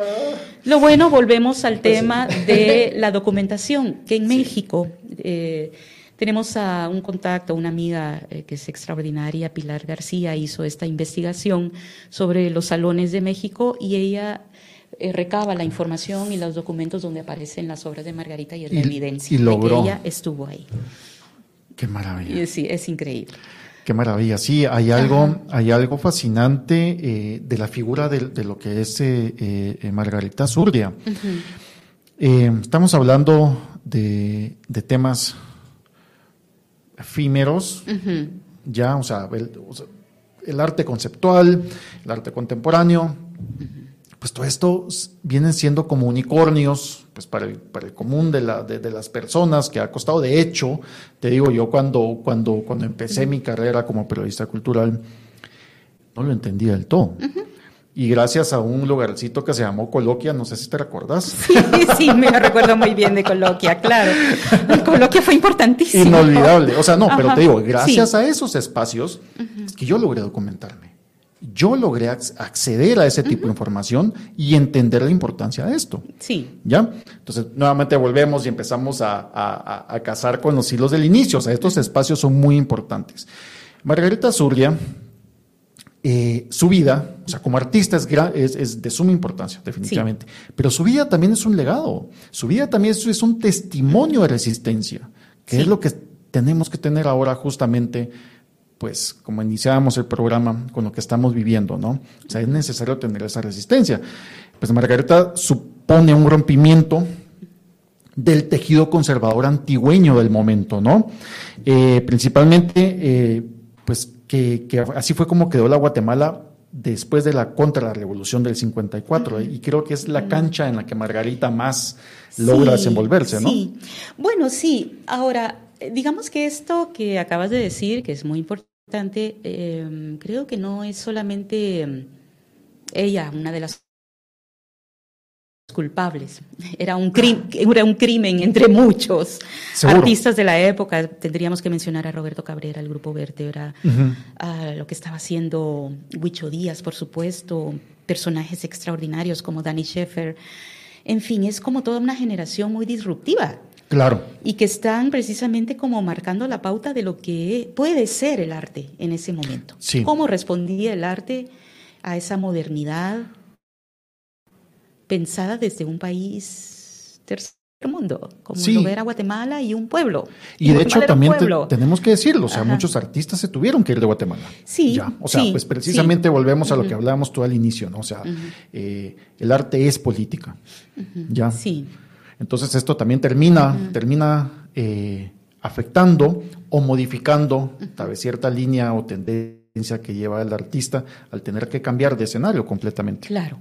Lo bueno, volvemos al tema de <laughs> la documentación, que en México eh, tenemos a un contacto, una amiga eh, que es extraordinaria, Pilar García, hizo esta investigación sobre los salones de México y ella eh, recaba la información y los documentos donde aparecen las obras de Margarita y es la evidencia y de logró. que ella estuvo ahí. Qué maravilla. Sí, es increíble. Qué maravilla. Sí, hay algo, hay algo fascinante eh, de la figura de, de lo que es eh, eh, Margarita Zurdia. Estamos hablando de, de temas efímeros, ya, o sea, el, o sea, el arte conceptual, el arte contemporáneo, pues todo esto vienen siendo como unicornios, pues para el, para el común de, la, de, de las personas que ha costado. De hecho, te digo, yo cuando, cuando, cuando empecé mi carrera como periodista cultural, no lo entendía del todo. Y gracias a un lugarcito que se llamó Coloquia, no sé si te recuerdas. Sí, sí, me recuerdo muy bien de Coloquia, claro. El Coloquia fue importantísimo. Inolvidable. O sea, no, pero te digo, gracias Sí. a esos espacios es que yo logré documentarme. Yo logré ac- acceder a ese tipo de información y entender la importancia de esto. Sí, ¿Ya? Entonces, nuevamente volvemos y empezamos a, a, a- a cazar con los hilos del inicio. O sea, estos espacios son muy importantes. Margarita Zurria, eh, su vida, o sea, como artista es, gra- es, es de suma importancia, definitivamente. Pero su vida también es un legado. Su vida también es, es un testimonio de resistencia, que Sí. es lo que tenemos que tener ahora justamente, pues, como iniciábamos el programa con lo que estamos viviendo, ¿no? O sea, es necesario tener esa resistencia. Pues Margarita supone un rompimiento del tejido conservador antigüeño del momento, ¿no? Eh, principalmente, eh, pues que, que así fue como quedó la Guatemala después de la contra la revolución del 54, ¿eh? y creo que es la cancha en la que Margarita más logra Sí, desenvolverse, ¿no? Sí, bueno, sí. Ahora, digamos que esto que acabas de decir, que es muy importante, eh, creo que no es solamente eh, ella una de las culpables. <laughs> Era un, crim- era un crimen entre muchos Seguro. artistas de la época. Tendríamos que mencionar a Roberto Cabrera, el grupo Vértebra, a lo que estaba haciendo Huicho Díaz, por supuesto, personajes extraordinarios como Danny Sheffer. En fin, es como toda una generación muy disruptiva Claro, y que están precisamente como marcando la pauta de lo que puede ser el arte en ese momento. Sí. Cómo respondía el arte a esa modernidad pensada desde un país tercer mundo, como Sí. lo era Guatemala y un pueblo. y de Guatemala hecho también te- tenemos que decirlo, o sea, Ajá. muchos artistas se tuvieron que ir de Guatemala. Sí, Ya, o sea, sí, pues precisamente sí. volvemos a lo que hablábamos tú al inicio, ¿no? O sea, eh, el arte es política, ya. Sí. Entonces esto también termina, termina eh, afectando o modificando tal vez cierta línea o tendencia que lleva el artista al tener que cambiar de escenario completamente. Claro.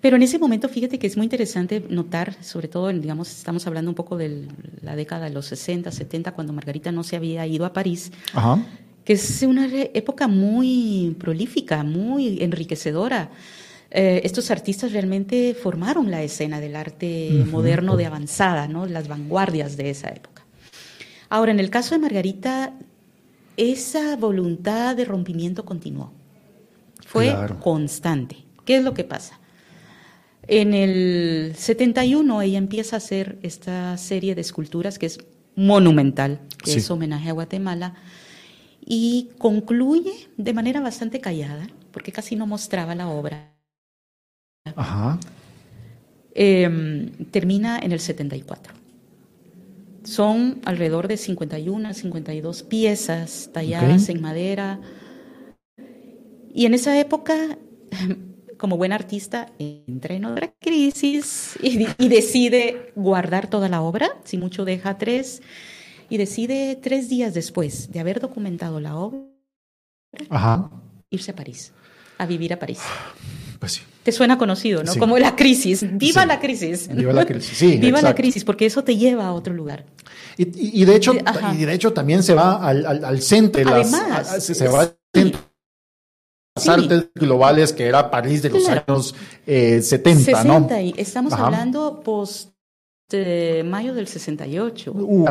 Pero en ese momento, fíjate que es muy interesante notar, sobre todo, digamos, estamos hablando un poco de la década de los 60, 70, cuando Margarita no se había ido a París, Ajá. que es una época muy prolífica, muy enriquecedora. Eh, estos artistas realmente formaron la escena del arte moderno de avanzada, ¿no? las vanguardias de esa época. Ahora, en el caso de Margarita, esa voluntad de rompimiento continuó. Fue Claro. constante. ¿Qué es lo que pasa? En el 71 ella empieza a hacer esta serie de esculturas que es monumental, que Sí. es homenaje a Guatemala, y concluye de manera bastante callada, porque casi no mostraba la obra. Ajá. Eh, termina en el 74. Son alrededor de 51 a 52 piezas talladas Ok. en madera. Y en esa época, <laughs> como buen artista, entra en otra crisis y, y decide guardar toda la obra, si mucho deja tres, y decide tres días después de haber documentado la obra, Ajá. irse a París, a vivir a París. Pues sí. Te suena conocido, ¿no? Sí. Como la crisis. Viva Sí. la crisis. Viva la crisis. Sí, <laughs> Viva la crisis, porque eso te lleva a otro lugar. Y, y- y de hecho, De- ajá. y de hecho también se va al, al, al centro. de las- Además, a- a- se, se va al sí. centro artes globales que era París de los años 70, ¿no? estamos hablando post mayo del 68. Uh,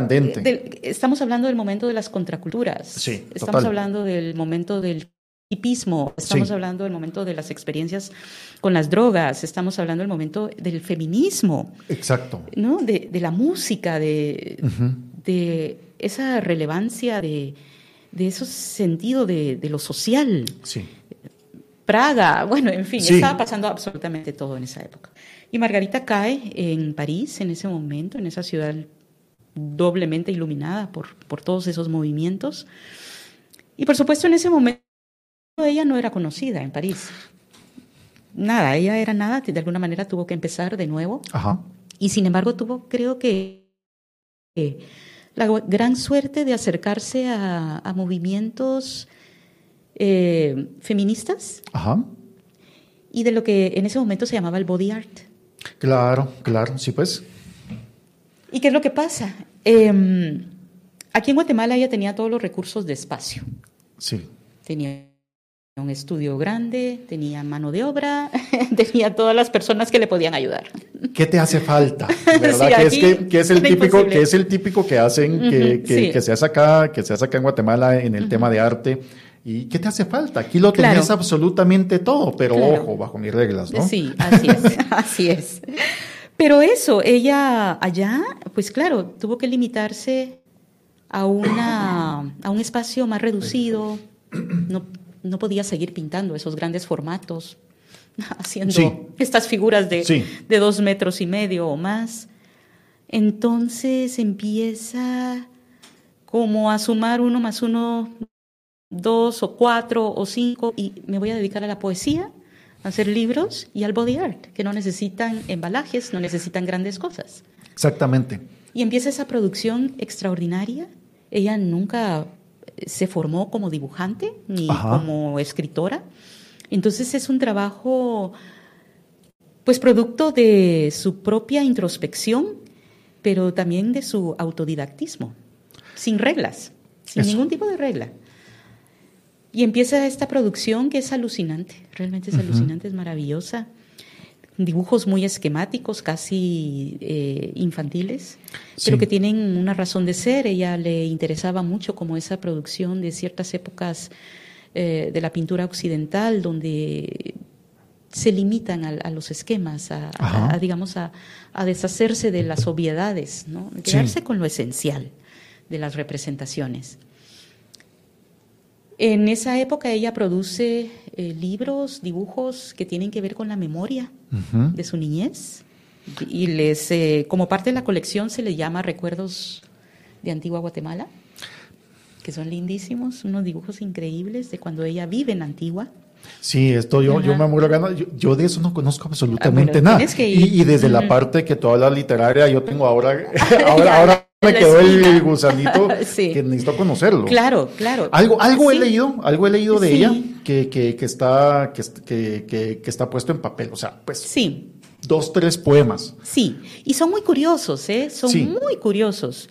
estamos hablando del momento de las contraculturas. Sí, estamos hablando del momento del hipismo, estamos hablando del momento de las experiencias con las drogas, estamos hablando del momento del feminismo. Exacto. ¿no? De, la música, de, de esa relevancia, de, de ese sentido de, lo social. Sí. Praga, bueno, en fin, estaba pasando absolutamente todo en esa época. Y Margarita cae en París en ese momento, en esa ciudad doblemente iluminada por, por todos esos movimientos. Y por supuesto en ese momento ella no era conocida en París. Nada, ella era nada, de alguna manera tuvo que empezar de nuevo. Ajá. Y sin embargo tuvo, creo que, la gran suerte de acercarse a, movimientos eh, feministas. Ajá. Y de lo que en ese momento se llamaba el body art. Claro, claro, sí, pues. ¿Y qué es lo que pasa? Em, aquí en Guatemala ella tenía todos los recursos de espacio. Sí. Tenía un estudio grande, tenía mano de obra, <laughs> tenía todas las personas que le podían ayudar. ¿Qué te hace falta? <laughs> ¿Verdad? que, es, el típico, que es el típico que hacen, que, se hace acá, que se hace acá en Guatemala en el tema de arte. ¿Y qué te hace falta? Aquí lo tenés absolutamente todo, pero ojo, bajo mis reglas, ¿no? Sí, así es, <laughs> así es. Pero eso, ella allá, pues claro, tuvo que limitarse a, una, a un espacio más reducido, no no podía seguir pintando esos grandes formatos, <laughs> haciendo estas figuras de, de dos metros y medio o más. Entonces empieza como a sumar uno más uno, dos o cuatro o cinco, y me voy a dedicar a la poesía, a hacer libros y al body art, que no necesitan embalajes, no necesitan grandes cosas. Exactamente. Y empieza esa producción extraordinaria. Ella nunca se formó como dibujante ni como escritora. Entonces es un trabajo, pues producto de su propia introspección, pero también de su autodidactismo, sin reglas, sin ningún tipo de regla. Y empieza esta producción que es alucinante, realmente es alucinante, es maravillosa dibujos muy esquemáticos, casi eh, infantiles, pero que tienen una razón de ser. Ella le interesaba mucho como esa producción de ciertas épocas eh, de la pintura occidental, donde se limitan a, los esquemas, a, digamos, a, deshacerse de las obviedades, ¿no? quedarse con lo esencial de las representaciones. En esa época ella produce eh, libros, dibujos que tienen que ver con la memoria de su niñez y les, eh, como parte de la colección se le llama Recuerdos de Antigua Guatemala, que son lindísimos, unos dibujos increíbles de cuando ella vive en Antigua. Sí, esto yo, yo me muero ganas. Yo, de eso no conozco absolutamente ah, nada. Y, desde la parte que toda la literaria yo tengo ahora, <laughs> ahora, <laughs> ahora me quedó el gusanito <laughs> que necesito conocerlo. Claro, claro. Algo, algo he leído, algo he leído de ella que, que, que está, que, que, que, está puesto en papel. O sea, pues. Sí. Dos, tres poemas. Sí. Y son muy curiosos, ¿eh? Son muy curiosos.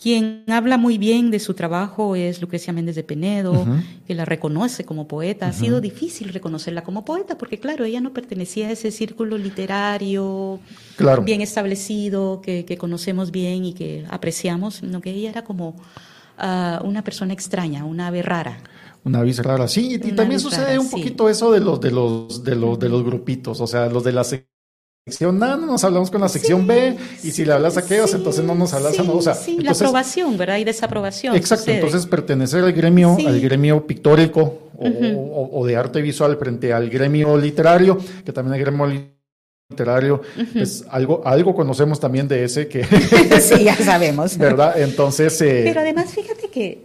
Quien habla muy bien de su trabajo es Lucrecia Méndez de Penedo, que la reconoce como poeta. Ha sido difícil reconocerla como poeta porque, claro, ella no pertenecía a ese círculo literario bien establecido que, conocemos bien y que apreciamos, sino que ella era como ah, una persona extraña, una ave rara. Una ave rara, sí, y, también sucede un poquito eso de los de los de los de los grupitos, o sea, los de la sección A, no nos hablamos con la sección B, y si le hablas a aquellos, entonces no nos hablas a no. O sea, sí, la aprobación, ¿verdad? Y desaprobación. Exacto, entonces pertenecer al gremio, al gremio pictórico o, de arte visual frente al gremio literario, que también el gremio literario, es algo, algo conocemos también de ese que... <laughs> sí, ya sabemos. ¿Verdad? Entonces... Eh, Pero además, fíjate que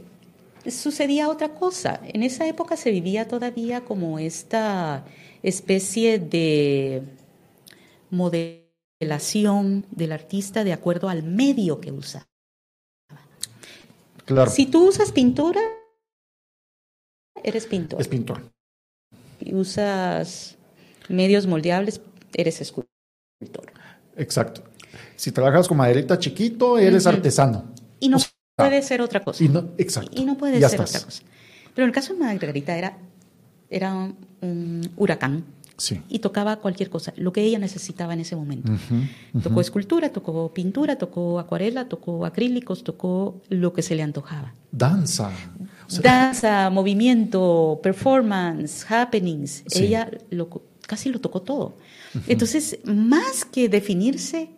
sucedía otra cosa. En esa época se vivía todavía como esta especie de modelación del artista de acuerdo al medio que usa. Claro. Si tú usas pintura, eres pintor. Es pintor. Si usas medios moldeables, eres escultor. Exacto. Si trabajas con maderita chiquito, eres artesano. Y no puede ser otra cosa. Y no, exacto. Y no puede ser otra cosa. Pero en el caso de Margarita era era un huracán. Sí. Y tocaba cualquier cosa, lo que ella necesitaba en ese momento. Tocó escultura, tocó pintura, tocó acuarela, tocó acrílicos, tocó lo que se le antojaba. Danza. O sea, Danza, movimiento, performance, happenings. Sí. Ella lo, casi lo tocó todo. Entonces, más que definirse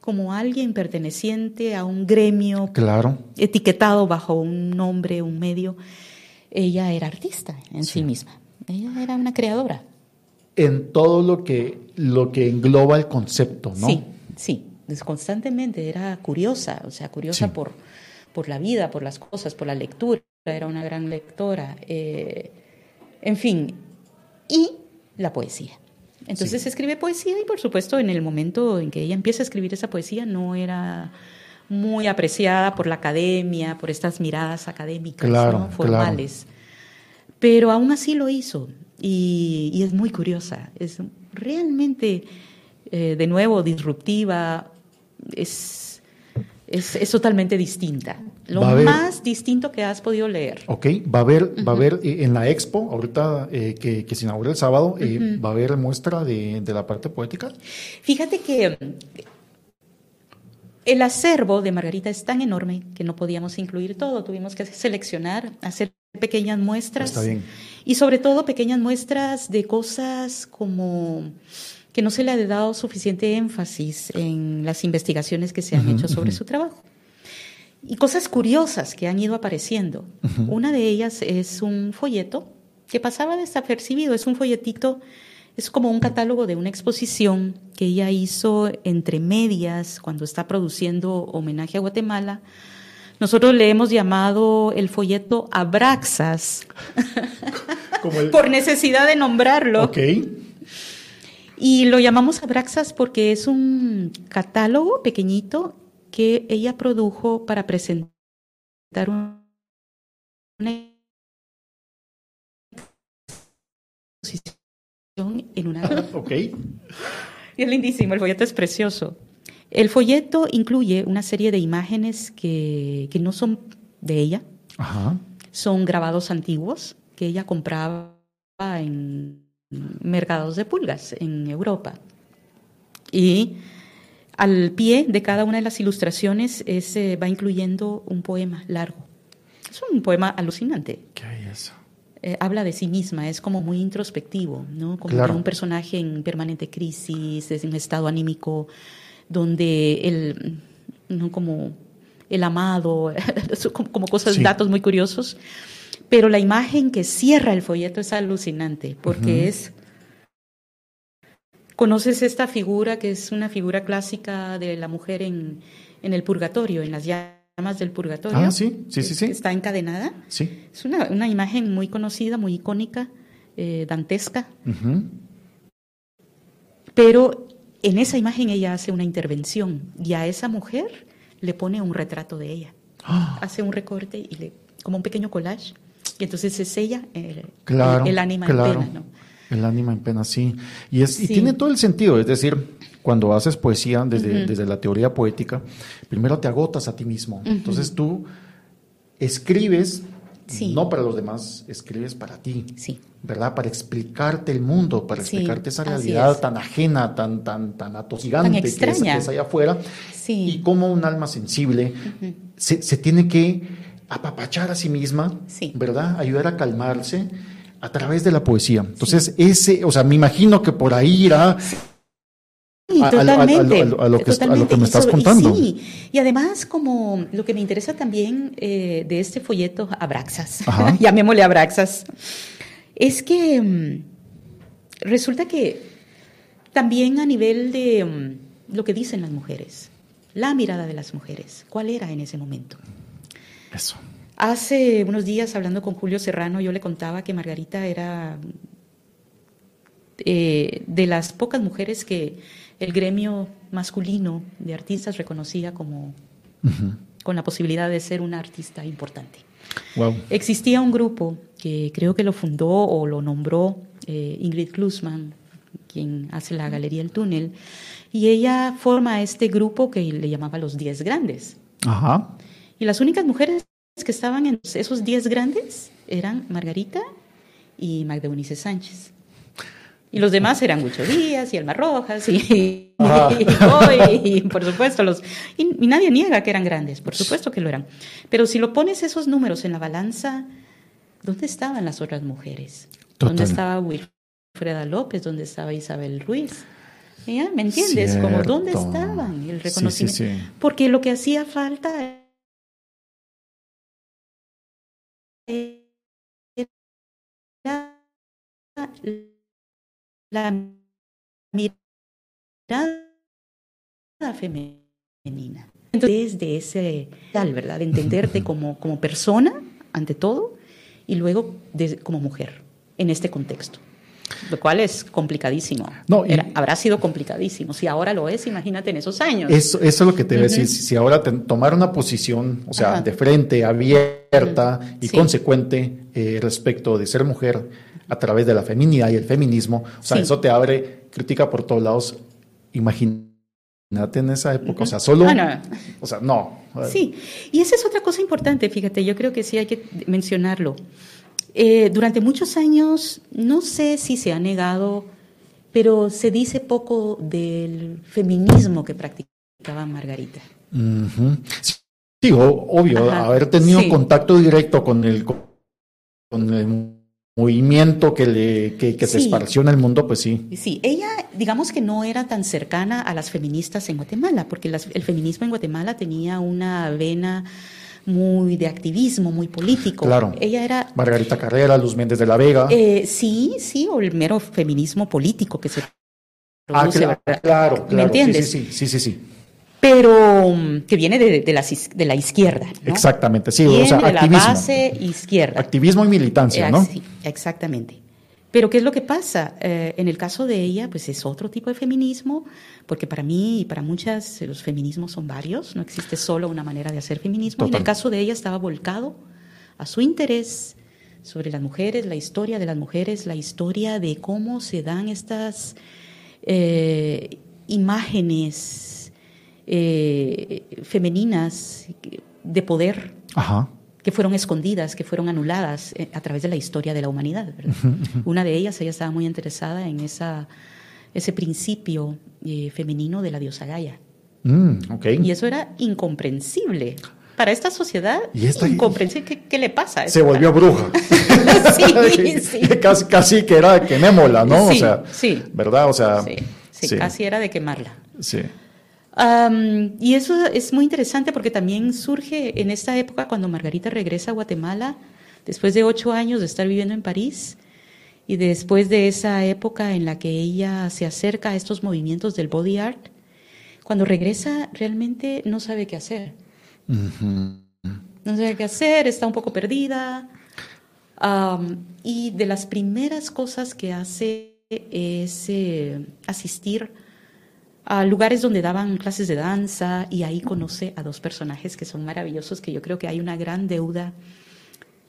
como alguien perteneciente a un gremio claro. etiquetado bajo un nombre, un medio, ella era artista en sí, misma. Ella era una creadora. En todo lo que, lo que engloba el concepto, ¿no? Sí, sí. Constantemente era curiosa, o sea, curiosa Sí. por, por la vida, por las cosas, por la lectura. Era una gran lectora. eh, en fin, y la poesía. Entonces escribe poesía y por supuesto en el momento en que ella empieza a escribir esa poesía no era muy apreciada por la academia, por estas miradas académicas, Claro, ¿no? claro. formales. Pero aún así lo hizo y, y es muy curiosa, es realmente, eh, de nuevo, disruptiva, es, es, es totalmente distinta. Lo haber- más distinto que has podido leer. Ok, va a haber, va a haber eh, en la expo, ahorita eh, que, que se inaugura el sábado, eh, va a haber muestra de, de la parte poética. Fíjate que el acervo de Margarita es tan enorme que no podíamos incluir todo, tuvimos que seleccionar, hacer pequeñas muestras. Está bien. Y sobre todo pequeñas muestras de cosas como que no se le ha dado suficiente énfasis en las investigaciones que se han hecho sobre su trabajo. Y cosas curiosas que han ido apareciendo. Una de ellas es un folleto que pasaba desapercibido, es un folletito, es como un catálogo de una exposición que ella hizo entre medias cuando está produciendo homenaje a Guatemala. Nosotros le hemos llamado el folleto Abraxas <laughs> el, por necesidad de nombrarlo. ok, Y lo llamamos Abraxas porque es un catálogo pequeñito que ella produjo para presentar un- una exposición en una... <laughs> ok, Y es lindísimo, el folleto es precioso. El folleto incluye una serie de imágenes que, que no son de ella, ajá, son grabados antiguos que ella compraba en mercados de pulgas en Europa. Y al pie de cada una de las ilustraciones es, eh, va incluyendo un poema largo. Es un poema alucinante. qué belleza. Eh, habla de sí misma, es como muy introspectivo, ¿no? Como Claro. de un personaje en permanente crisis, es un estado anímico donde el, ¿no? como el amado, <laughs> como, cosas, Sí. datos muy curiosos. Pero la imagen que cierra el folleto es alucinante, porque es... ¿Conoces esta figura que es una figura clásica de la mujer en, en el purgatorio, en las llamas del purgatorio? Ah, sí, sí, sí, sí. Está encadenada. Sí, Es una, una imagen muy conocida, muy icónica, eh, dantesca, pero en esa imagen ella hace una intervención y a esa mujer le pone un retrato de ella. Ah, Hace un recorte y le, como un pequeño collage. Y entonces es ella eh, claro, el, el ánima claro. en pena, ¿no? El ánima en pena, sí. Y, es, y Sí. tiene todo el sentido, es decir, cuando haces poesía desde, Ujú. desde la teoría poética, primero te agotas a ti mismo. Ujú. Entonces tú escribes, Sí. no para los demás, escribes para ti. Sí. ¿Verdad? Para explicarte el mundo, para explicarte esa realidad es. tan ajena, tan, tan, tan atosigante Tan que es, extraña. que es allá afuera. Sí. Y cómo un alma sensible se, se tiene que apapachar a sí misma, Sí. ¿verdad? Ayudar a calmarse a través de la poesía. Entonces, ese, o sea, me imagino que por ahí irá a- totalmente. a lo- a lo que lo totalmente. que me Y estás y contando. sí, y además como lo que me interesa también eh, de este folleto Abraxas, <laughs> llamémosle Abraxas, es que mm, resulta que también a nivel de mm, lo que dicen las mujeres, la mirada de las mujeres, ¿cuál era en ese momento? eso. Hace unos días, hablando con Julio Serrano, yo le contaba que Margarita era eh, de las pocas mujeres que el gremio masculino de artistas reconocía como con la posibilidad de ser una artista importante. Wow. Existía un grupo que creo que lo fundó o lo nombró eh, Ingrid Klusman, quien hace la Galería El Túnel, y ella forma este grupo que le llamaba los Diez Grandes. Ajá. Y las únicas mujeres que estaban en esos diez grandes eran Margarita y Magda Eunice Sánchez. Y los demás eran Huicho Díaz y Alma Rojas y, <laughs> y, por supuesto los... Y, nadie niega que eran grandes, por supuesto que lo eran. Pero si lo pones esos números en la balanza, ¿dónde estaban las otras mujeres? ¿Dónde estaba Wilfreda López? ¿Dónde estaba Isabel Ruiz? ¿Me entiendes? Como dónde estaban el reconocimiento. Porque lo que hacía falta era la mirada femenina. Entonces, de ese tal, ¿verdad? De entenderte <laughs> como, como persona, ante todo, y luego como mujer, en este contexto. Lo cual es complicadísimo. No, habrá sido complicadísimo. Si ahora lo es, imagínate en esos años. Eso, eso es lo que te voy a decir. Si, ahora tomar una posición, o sea, de frente, abierta y consecuente eh, respecto de ser mujer a través de la feminidad y el feminismo, o sea, eso te abre crítica por todos lados. Imagínate en esa época, o sea, solo... Ah, o sea, no. Sí, y esa es otra cosa importante, fíjate, yo creo que sí hay que mencionarlo. Eh, durante muchos años, no sé si se ha negado, pero se dice poco del feminismo que practicaba Margarita. Sí, obvio, haber tenido contacto directo con el, con el movimiento que, le, que, se esparció en el mundo, pues sí. Sí, ella, digamos que no era tan cercana a las feministas en Guatemala, porque el feminismo en Guatemala tenía una vena muy de activismo, muy político. Claro. Ella era... Margarita Carrera, Luz Méndez de la Vega. Eh, sí, sí, o el mero feminismo político que se ah, claro, claro, ¿Me entiendes? Sí, sí, sí, sí. Pero mm, que viene de, de, la, de la izquierda. Exactamente, sí. o sea, de la base izquierda. Activismo y militancia, ¿no? Sí, exactamente. Pero ¿qué es lo que pasa? Eh, en el caso de ella, pues es otro tipo de feminismo, porque para mí y para muchas los feminismos son varios, no existe solo una manera de hacer feminismo. Y en el caso de ella estaba volcado a su interés sobre las mujeres, la historia de las mujeres, la historia de cómo se dan estas eh, imágenes eh, femeninas de poder. Ajá que fueron escondidas, que fueron anuladas eh, a través de la historia de la humanidad. Una de ellas, ella estaba muy interesada en esa, ese principio eh, femenino de la diosa Gaia. Mm, y eso era incomprensible. Para esta sociedad, incomprensible. ¿Qué, le pasa? Se volvió bruja. <laughs> <laughs> sí, sí. Casi, casi, que era de quemémola, ¿no? o sea, sí. ¿verdad? O sea, sí, casi era de quemarla. Sí y eso es muy interesante porque también surge en esta época cuando Margarita regresa a Guatemala, después de ocho años de estar viviendo en París, y después de esa época en la que ella se acerca a estos movimientos del body art, cuando regresa realmente no sabe qué hacer. No sabe qué hacer, está un poco perdida. y de las primeras cosas que hace es eh, asistir a lugares donde daban clases de danza y ahí conoce a dos personajes que son maravillosos, que yo creo que hay una gran deuda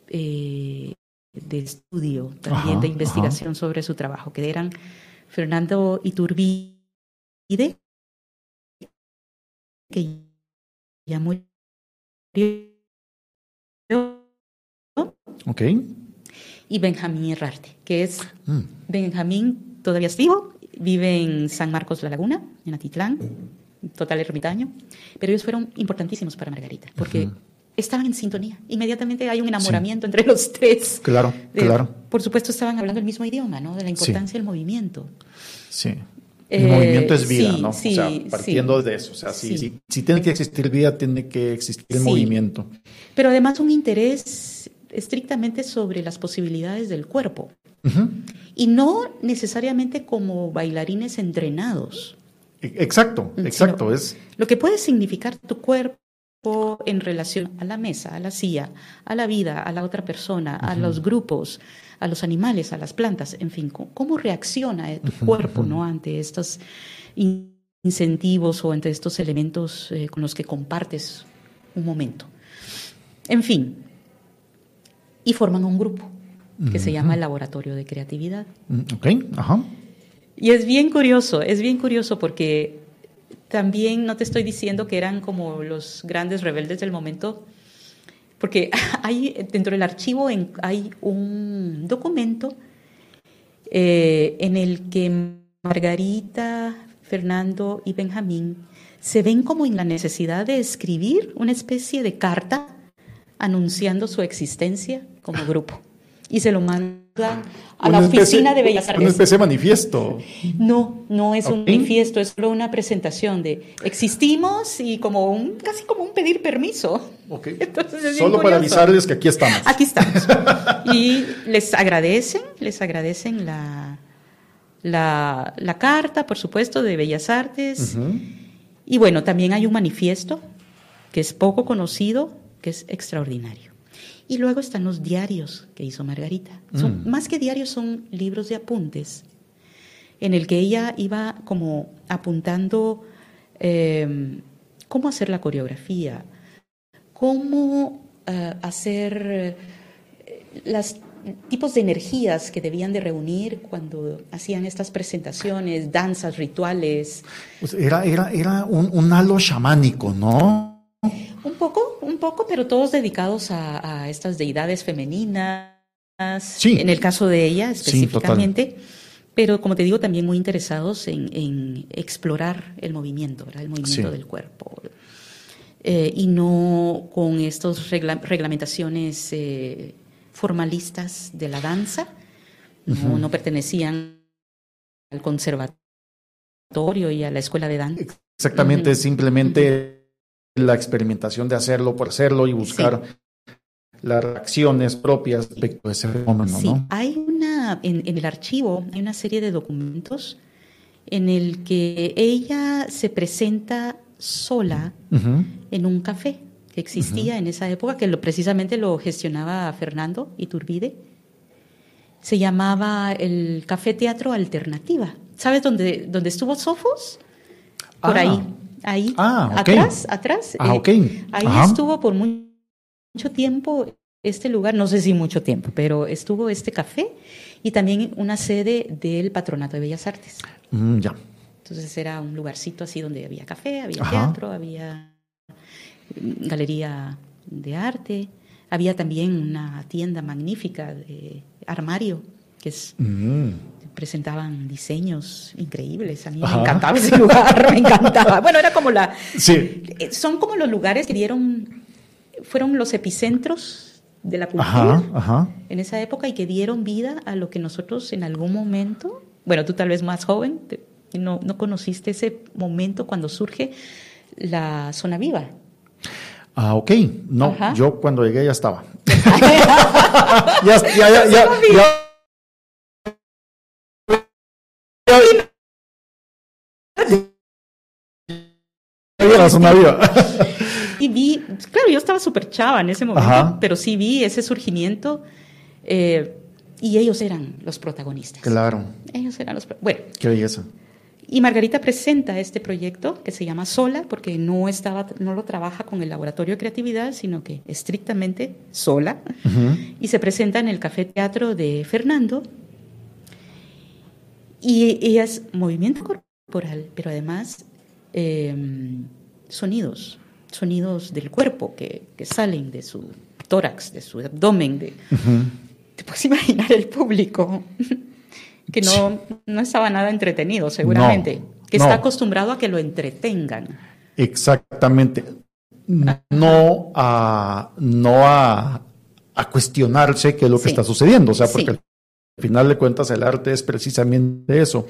eh, de estudio, también de investigación sobre su trabajo, que eran Fernando Iturbide, que ya murió. Ok. Y Benjamín Herrarte, que es mm. Benjamín todavía es vivo vive en San Marcos la Laguna, en Atitlán, total ermitaño, pero ellos fueron importantísimos para Margarita, porque estaban en sintonía. Inmediatamente hay un enamoramiento entre los tres. Claro, claro. Por supuesto, estaban hablando el mismo idioma, ¿no? De la importancia del movimiento. Sí. El movimiento es vida, ¿no? Sí, o sea, partiendo de eso. O sea, si, si, tiene que existir vida, tiene que existir el movimiento. Pero además un interés estrictamente sobre las posibilidades del cuerpo. Y no necesariamente como bailarines entrenados. E, exacto, exacto. es... Lo que puede significar tu cuerpo en relación a la mesa, a la silla, a la vida, a la otra persona, a los grupos, a los animales, a las plantas, en fin, cómo reacciona tu cuerpo ¿no? ante estos incentivos o ante estos elementos eh, con los que compartes un momento. En fin, y forman un grupo que se llama el Laboratorio de Creatividad. Mm, ok, ajá. Y es bien curioso, es bien curioso porque también no te estoy diciendo que eran como los grandes rebeldes del momento, porque <laughs> hay dentro del archivo hay un documento eh, en el que Margarita, Fernando y Benjamín se ven como en la necesidad de escribir una especie de carta anunciando su existencia como grupo. Y se lo mandan a la oficina de Bellas Artes. Una especie de manifiesto. No, no es un manifiesto, es solo una presentación de existimos y como un, casi como un pedir permiso. Okay. <laughs> solo para avisarles que aquí estamos. Aquí estamos. <laughs> y les agradecen, les agradecen la, la, la carta, por supuesto, de Bellas Artes. Y bueno, también hay un manifiesto que es poco conocido, que es extraordinario. Y luego están los diarios que hizo Margarita. Son, mm. Más que diarios, son libros de apuntes, en el que ella iba como apuntando em, cómo hacer la coreografía, cómo eh, hacer eh, los tipos de energías que debían de reunir cuando hacían estas presentaciones, danzas, rituales. Pues era, era, era un, un halo chamánico, ¿no? Un poco, un poco, pero todos dedicados a, estas deidades femeninas. Sí. En el caso de ella específicamente. pero como te digo, también muy interesados en, explorar el movimiento, el movimiento del cuerpo. Eh, y no con estas reglamentaciones eh, formalistas de la danza. No, pertenecían al conservatorio y a la escuela de danza. Exactamente, simplemente la experimentación de hacerlo por hacerlo y buscar las reacciones propias respecto a ese fenómeno. Sí, hay una, en, el archivo hay una serie de documentos en el que ella se presenta sola en un café que existía en esa época, que lo, precisamente lo gestionaba Fernando Iturbide. Se llamaba el Café Teatro Alternativa. ¿Sabes dónde, dónde estuvo Sofos? Por ah. ahí ahí, ah, atrás, atrás. Ah, eh, ahí estuvo por mucho tiempo este lugar, no sé si mucho tiempo, pero estuvo este café y también una sede del Patronato de Bellas Artes. Mm, ya. Entonces era un lugarcito así donde había café, había teatro, había galería de arte, había también una tienda magnífica de armario, que es... Mm presentaban diseños increíbles. A mí me encantaba ese lugar, me encantaba. <laughs> Bueno, era como la... Sí. Eh, son como los lugares que dieron, fueron los epicentros de la cultura en esa época y que dieron vida a lo que nosotros en algún momento, bueno, tú tal vez más joven, no, no conociste ese momento cuando surge la zona viva. Ah, ok. No, yo cuando llegué ya estaba. <laughs> <laughs> ya, ya, ya, ya <laughs> y vi, claro, yo estaba súper chava en ese momento, pero sí vi ese surgimiento eh, y ellos eran los protagonistas. Claro. Ellos eran los. Bueno. Qué belleza. Y Margarita presenta este proyecto que se llama Sola, porque no, estaba, no lo trabaja con el Laboratorio de Creatividad, sino que estrictamente sola. Y se presenta en el Café Teatro de Fernando. Y, y es movimiento corporal, pero además Em, sonidos, sonidos del cuerpo que, salen de su tórax, de su abdomen. De, Te puedes imaginar el público <laughs> que no, no estaba nada entretenido, seguramente, que está acostumbrado a que lo entretengan. Exactamente. No a, no a, a cuestionarse qué es lo que está sucediendo, o sea, porque al final de cuentas el arte es precisamente eso.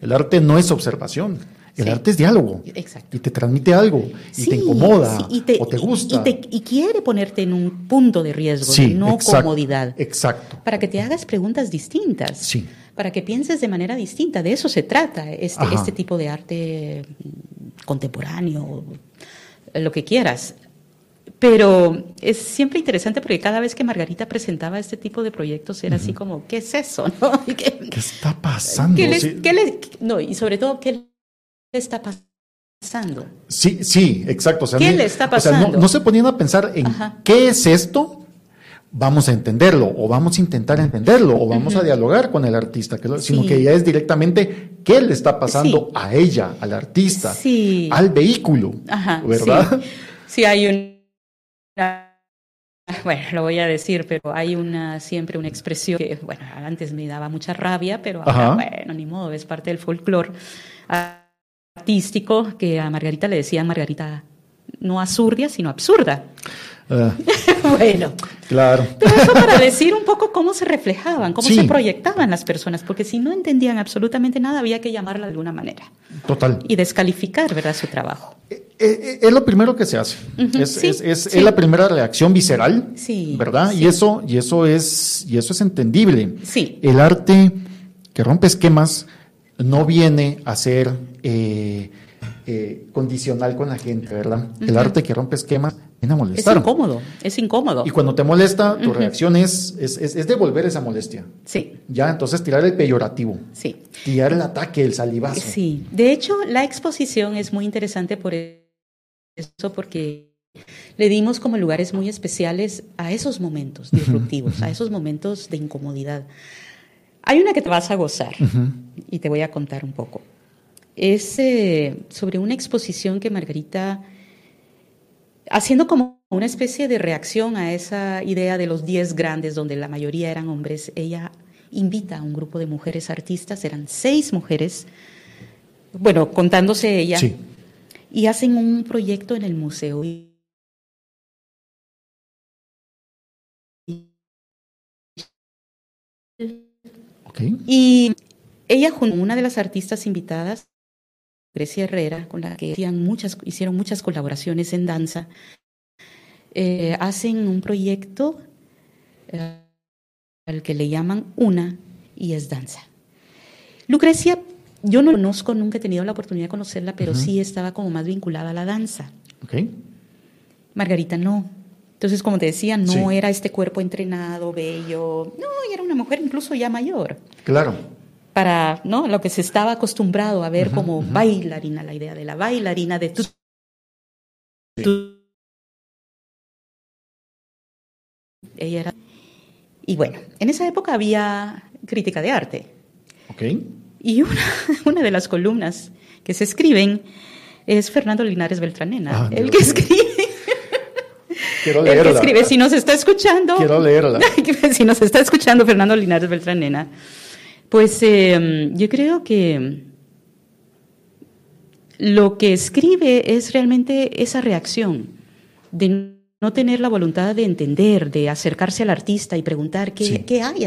El arte no es observación. El arte es diálogo. Exacto. Y te transmite algo. Y te incomoda. y te, o te gusta. Y, quiere ponerte en un punto de riesgo, de no comodidad. Exacto. Para que te hagas preguntas distintas. Sí. Para que pienses de manera distinta. De eso se trata este, este tipo de arte contemporáneo, lo que quieras. Pero es siempre interesante porque cada vez que Margarita presentaba este tipo de proyectos era así como, ¿qué es eso? <laughs> ¿Qué, está pasando? no, y sobre todo, ¿qué está pasando? Sí, sí, exacto. ¿Qué le está pasando? no, se ponían a pensar en qué es esto, vamos a entenderlo, o vamos a intentar entenderlo, o vamos a dialogar con el artista, sino que ya es directamente qué le está pasando a ella, al artista, al vehículo, ¿verdad? Sí, hay una bueno, lo voy a decir, pero hay una siempre una expresión que, bueno, antes me daba mucha rabia, pero ahora, bueno, ni modo, es parte del folclore artístico que a Margarita le decían Margarita no azurdia, sino absurda. Ah. <laughs> bueno, claro. Pero eso para <laughs> decir un poco cómo se reflejaban, cómo se proyectaban las personas, porque si no entendían absolutamente nada, había que llamarla de alguna manera. Total. Y descalificar, ¿verdad?, su trabajo. Eh, eh, es lo primero que se hace. es, la primera reacción visceral, ¿verdad? Y eso, y eso es, y eso es entendible. Sí. El arte que rompe esquemas no viene a ser eh, condicional con la gente, ¿verdad? El arte que rompe esquemas viene a molestar. Es incómodo, es incómodo. Y cuando te molesta, tu reacción es, es, devolver esa molestia. Sí. Ya, entonces tirar el peyorativo. Sí. Tirar el ataque, el salivazo. Sí. De hecho, la exposición es muy interesante por eso, porque le dimos como lugares muy especiales a esos momentos disruptivos, a esos momentos de incomodidad. Hay una que te vas a gozar y te voy a contar un poco es eh, sobre una exposición que Margarita, haciendo como una especie de reacción a esa idea de los diez grandes, donde la mayoría eran hombres, ella invita a un grupo de mujeres artistas, eran seis mujeres, bueno, contándose ella, y hacen un proyecto en el museo. Y ella, junto una de las artistas invitadas, Grecia Herrera, con la que hacían muchas, hicieron muchas colaboraciones en danza, eh, hacen un proyecto eh, al que le llaman Una y es danza. Lucrecia, yo no conozco, nunca he tenido la oportunidad de conocerla, pero sí estaba como más vinculada a la danza. Margarita no. Entonces, como te decía, no era este cuerpo entrenado, bello. No, era una mujer incluso ya mayor. Claro para ¿no? lo que se estaba acostumbrado a ver como bailarina, la idea de la bailarina, de tu, Ella era... Y bueno, en esa época había crítica de arte. Okay. Y una, <laughs> una de las columnas que se escriben es Fernando Linares Beltranena, ah, el que escribe. Quiero leerla. El que escribe, si nos está escuchando. Quiero leerla. <laughs> si nos está escuchando Fernando Linares Beltranena, pues em, yo creo que lo que escribe es realmente esa reacción de no tener la voluntad de entender, de acercarse al artista y preguntar qué, hay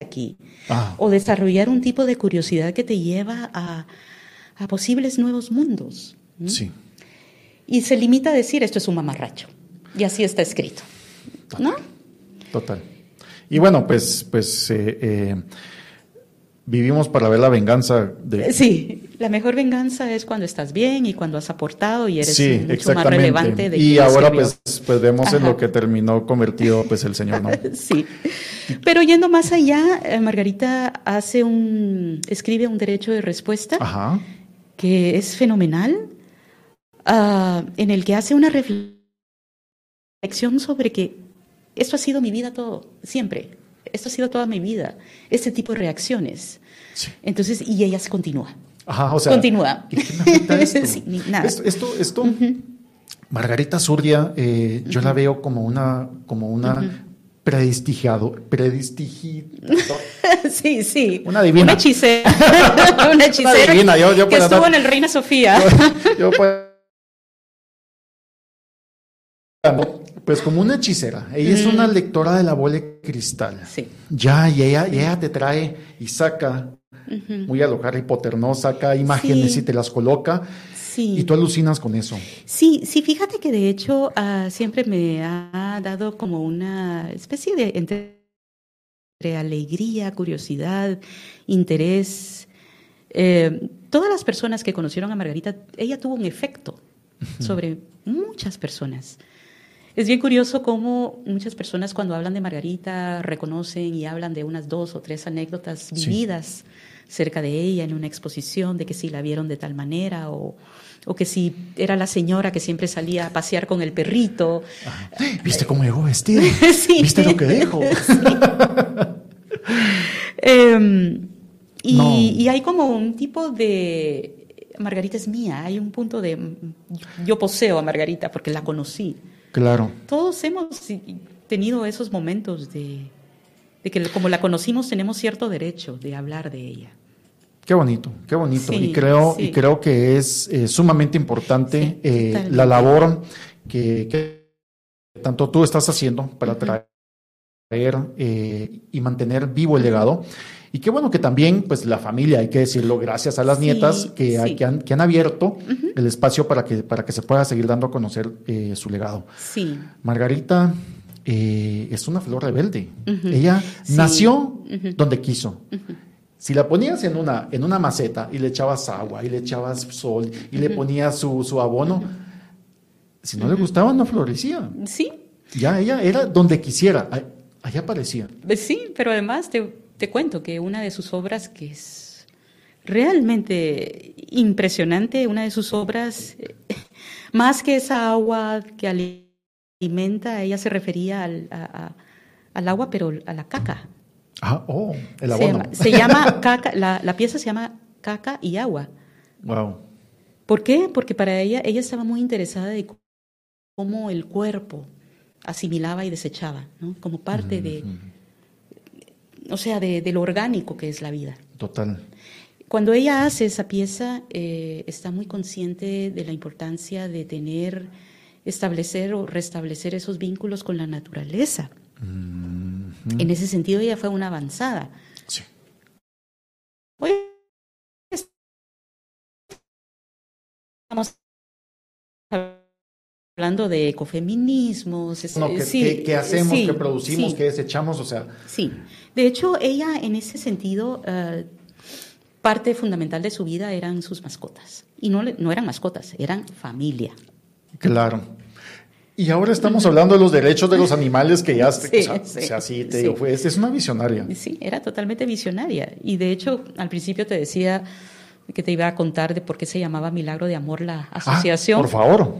aquí. Ah. O desarrollar un tipo de curiosidad que te lleva a, posibles nuevos mundos. Sí. Y se limita a decir esto es un mamarracho. Y así está escrito. ¿No? Total. Y bueno, pues, pues eh, eh, vivimos para ver la venganza de... Sí, la mejor venganza es cuando estás bien y cuando has aportado y eres mucho más relevante. De y ahora pues, pues vemos en lo que terminó convertido pues el Señor, ¿no? <laughs> sí. Pero yendo más allá, eh, Margarita hace un, escribe un derecho de respuesta Ajá. que es fenomenal, ah, en el que hace una reflexión sobre que esto ha sido mi vida todo, siempre esto ha sido toda mi vida, este tipo de reacciones. Entonces, y ella se continúa. Ajá, o sea. Continúa. <laughs> esto? nada. Esto, esto, Margarita Zurdia, eh, yo la veo como una, como una predistigiado, <laughs> sí, sí. Una divina. Una hechicera. <laughs> una hechicera. divina. Yo, yo que estuvo en el Reina Sofía. yo, yo Pues como una hechicera. Ella es una lectora de la bola de cristal. Sí. Ya, y ella, ella te trae y saca, muy a lo Harry Potter, ¿no? Saca imágenes y te las coloca. Sí. Y tú alucinas con eso. Sí, sí, fíjate que de hecho ah, siempre me ha dado como una especie de entre, alegría, curiosidad, interés. Eh, todas las personas que conocieron a Margarita, ella tuvo un efecto sobre muchas personas. Es bien curioso cómo muchas personas cuando hablan de Margarita reconocen y hablan de unas dos o tres anécdotas vividas cerca de ella en una exposición, de que si la vieron de tal manera o, o que si era la señora que siempre salía a pasear con el perrito. ¿Viste cómo llegó vestida? <laughs> sí. ¿Viste lo que dijo? <laughs> <laughs> Em, y, y hay como un tipo de... Margarita es mía, hay un punto de... Yo poseo a Margarita porque la conocí. Claro. Todos hemos tenido esos momentos de, de que como la conocimos tenemos cierto derecho de hablar de ella. Qué bonito, qué bonito. Sí, y creo, sí. y creo que es eh, sumamente importante Sí, eh, la labor que, que tanto tú estás haciendo para traer eh, y mantener vivo el legado. Y qué bueno que también, pues la familia, hay que decirlo, gracias a las Sí, nietas que, sí. que han, que han abierto el espacio para que, para que se pueda seguir dando a conocer eh, su legado. Sí, Margarita eh, es una flor rebelde. Ella Sí. nació donde quiso. Si la ponías en una, en una maceta y le echabas agua y le echabas sol y le ponías su, su abono, si no le gustaba no florecía. sí, Ya ella era donde quisiera, allá aparecía. Sí, pero además te, te cuento que una de sus obras que es realmente impresionante, una de sus obras, eh, <laughs> más que esa agua que alimenta, ella se refería al, a- a- al agua, pero a la caca. Ah, oh, el Se abono. llama, se llama <laughs> caca, la, la pieza se llama caca y agua. Wow. ¿Por qué? Porque para ella, ella estaba muy interesada de cómo el cuerpo asimilaba y desechaba, ¿no? Como parte de, o sea, de, de lo orgánico que es la vida. Total. Cuando ella hace esa pieza, eh, está muy consciente de la importancia de tener, establecer o restablecer esos vínculos con la naturaleza. En ese sentido, ella fue una avanzada. Sí. Hoy estamos hablando de ecofeminismos. es- No, ¿qué, sí, qué- qué hacemos? sí, ¿Qué producimos? sí. ¿Qué desechamos? O sea, Sí, de hecho ella en ese sentido, eh, parte fundamental de su vida eran sus mascotas. Y no, no eran mascotas, eran familia. Claro. Y ahora estamos hablando de los derechos de los animales que ya, <laughs> Sí, o sea, sí, o sea, sí, te sí. digo, fue- es una visionaria. Sí, era totalmente visionaria. Y de hecho, al principio te decía que te iba a contar de por qué se llamaba Milagro de Amor la Ah, asociación. por favor.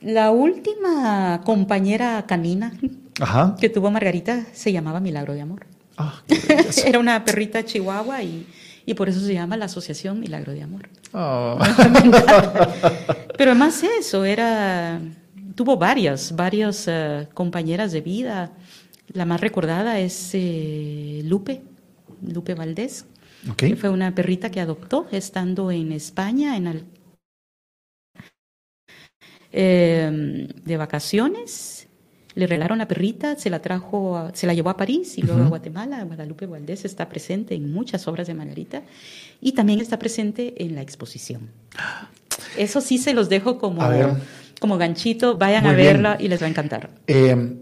La última compañera canina Ajá. que tuvo Margarita se llamaba Milagro de Amor. Ah. <laughs> Era una perrita chihuahua y, y por eso se llama la Asociación Milagro de Amor. Ah. <laughs> Pero además eso, era, tuvo varias, varias eh, compañeras de vida. La más recordada es eh, Lupe, Lupe Valdés, Ok. que fue una perrita que adoptó estando en España en al- eh, de vacaciones. Le regalaron la perrita, se la trajo, a- se la llevó a París y luego a. Guatemala. Guadalupe Valdés está presente en muchas obras de Margarita y también está presente en la exposición. <gasps> Eso sí se los dejo como, como ganchito, vayan Muy a bien. verla y les va a encantar. Eh,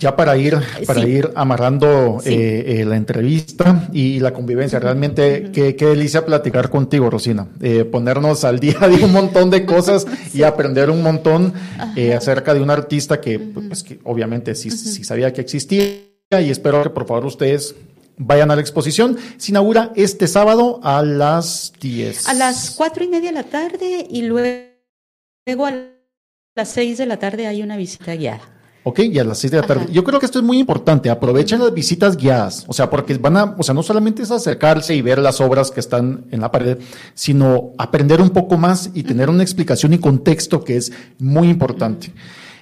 ya para ir, para Sí. ir amarrando Sí. eh, eh, la entrevista y la convivencia, realmente qué, qué delicia platicar contigo, Rosina. Eh, ponernos al día de un montón de cosas <laughs> y aprender un montón eh, acerca de un artista que, pues, que obviamente sí, sí sabía que existía y espero que por favor ustedes vayan a la exposición. Se inaugura este sábado a las 10. A las cuatro y media de la tarde y luego, luego a las seis de la tarde hay una visita guiada. Ok, y a las 6 de la tarde. Ajá. Yo creo que esto es muy importante. Aprovechen las visitas guiadas. O sea, porque van a, o sea, no solamente es acercarse y ver las obras que están en la pared, sino aprender un poco más y tener una explicación y contexto que es muy importante.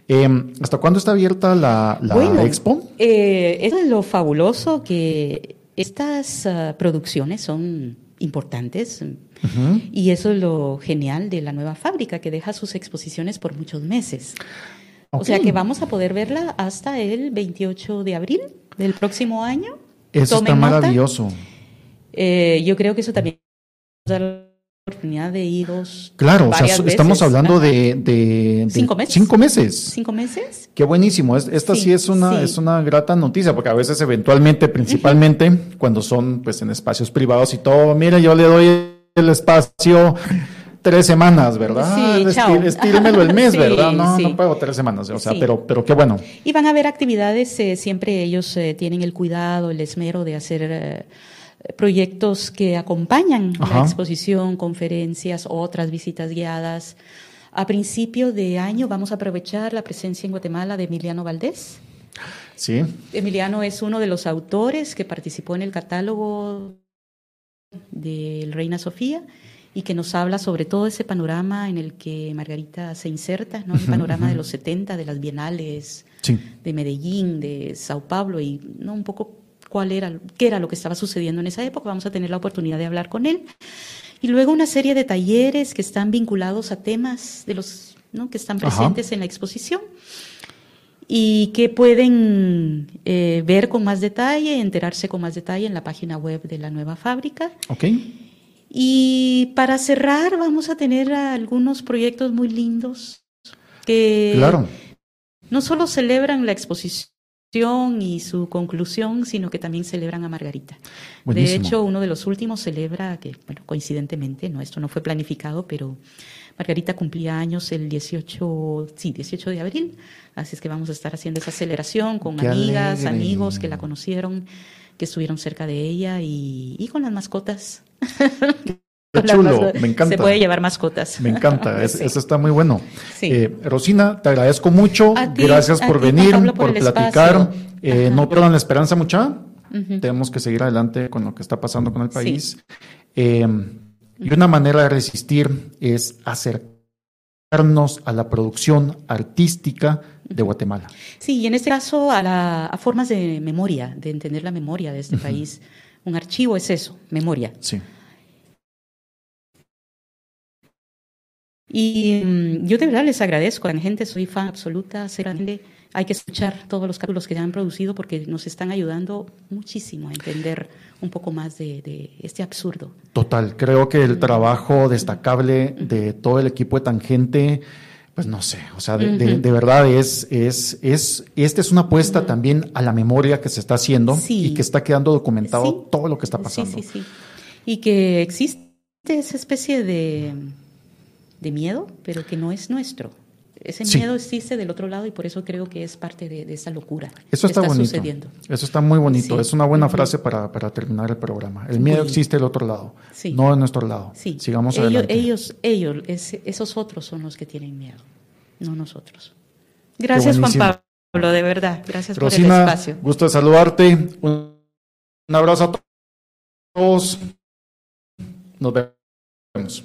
Eh, ¿Hasta cuándo está abierta la, la Bueno, expo? eh, eso es lo fabuloso que estas ah, producciones son importantes y eso es lo genial de la nueva fábrica que deja sus exposiciones por muchos meses. O Ok. sea que vamos a poder verla hasta el 28 de abril del próximo año. Eso Tomen está maravilloso. Eh, yo creo que eso también nos da la oportunidad de iros Claro, o sea, veces. estamos hablando de, de- de Cinco meses. Cinco meses. cinco meses. Qué buenísimo. Es- Esta sí, Sí, es una sí. es una grata noticia porque a veces eventualmente, principalmente cuando son pues en espacios privados y todo, mire, yo le doy el espacio tres semanas, ¿verdad? Sí, Ah, chao. el mes, <laughs> Sí, ¿verdad? No, sí. no puedo tres semanas, o sea, Sí. pero pero qué bueno. Y van a haber actividades, eh, siempre ellos eh, tienen el cuidado, el esmero de hacer eh, proyectos que acompañan Ajá. la exposición, conferencias, otras visitas guiadas. A principio de año vamos a aprovechar la presencia en Guatemala de Emiliano Valdés. Sí. Emiliano es uno de los autores que participó en el catálogo del Reina Sofía y que nos habla sobre todo ese panorama en el que Margarita se inserta, ¿no? el panorama de los 70, de las bienales, de Medellín, de Sao Paulo y ¿no? un poco cuál era, qué era lo que estaba sucediendo en esa época. Vamos a tener la oportunidad de hablar con él. Y luego una serie de talleres que están vinculados a temas de los ¿no? que están presentes en la exposición y que pueden eh, ver con más detalle, enterarse con más detalle en la página web de la nueva fábrica. Okay. Y para cerrar, vamos a tener algunos proyectos muy lindos que claro. no solo celebran la exposición y su conclusión, sino que también celebran a Margarita. De hecho, uno de los últimos celebra, que bueno, coincidentemente, no, esto no fue planificado, pero Margarita cumplía años el 18, sí, 18 de abril, así es que vamos a estar haciendo esa celebración con amigas, amigos que la conocieron, que estuvieron cerca de ella y, con las mascotas. <laughs> Qué chulo, me encanta. Se puede llevar mascotas. Me encanta, eso está muy bueno. Eh, Rosina, te agradezco mucho. Gracias por venir, por, platicar. Eh, no pierdan la esperanza, mucha. Tenemos que seguir adelante con lo que está pasando con el país. Eh, y una manera de resistir es acercarnos a la producción artística de Guatemala. Sí, y en este caso a, la, formas de memoria, de entender la memoria de este país. Un archivo es eso, memoria. Sí. Y mm, yo de verdad les agradezco a la gente, soy fan absoluta, hay que escuchar todos los capítulos que ya han producido porque nos están ayudando muchísimo a entender un poco más de, este absurdo. Total, creo que el trabajo destacable de todo el equipo de Tangente, pues no sé, o sea, de, verdad es, es, es, esta es una apuesta también a la memoria que se está haciendo y que está quedando documentado todo lo que está pasando. Sí, sí, sí. Y que existe esa especie de de miedo, pero que no es nuestro. Ese miedo existe del otro lado y por eso creo que es parte de, esa locura. Eso está, bonito. Sucediendo. Eso está muy bonito. Es una buena frase para, para, terminar el programa. El miedo existe del otro lado, no de nuestro lado. Sigamos ellos, adelante. Ellos, ellos, esos otros son los que tienen miedo, no nosotros. Gracias, Juan Pablo, de verdad. Gracias por el espacio. Gusto de saludarte. Un abrazo a todos. Nos vemos.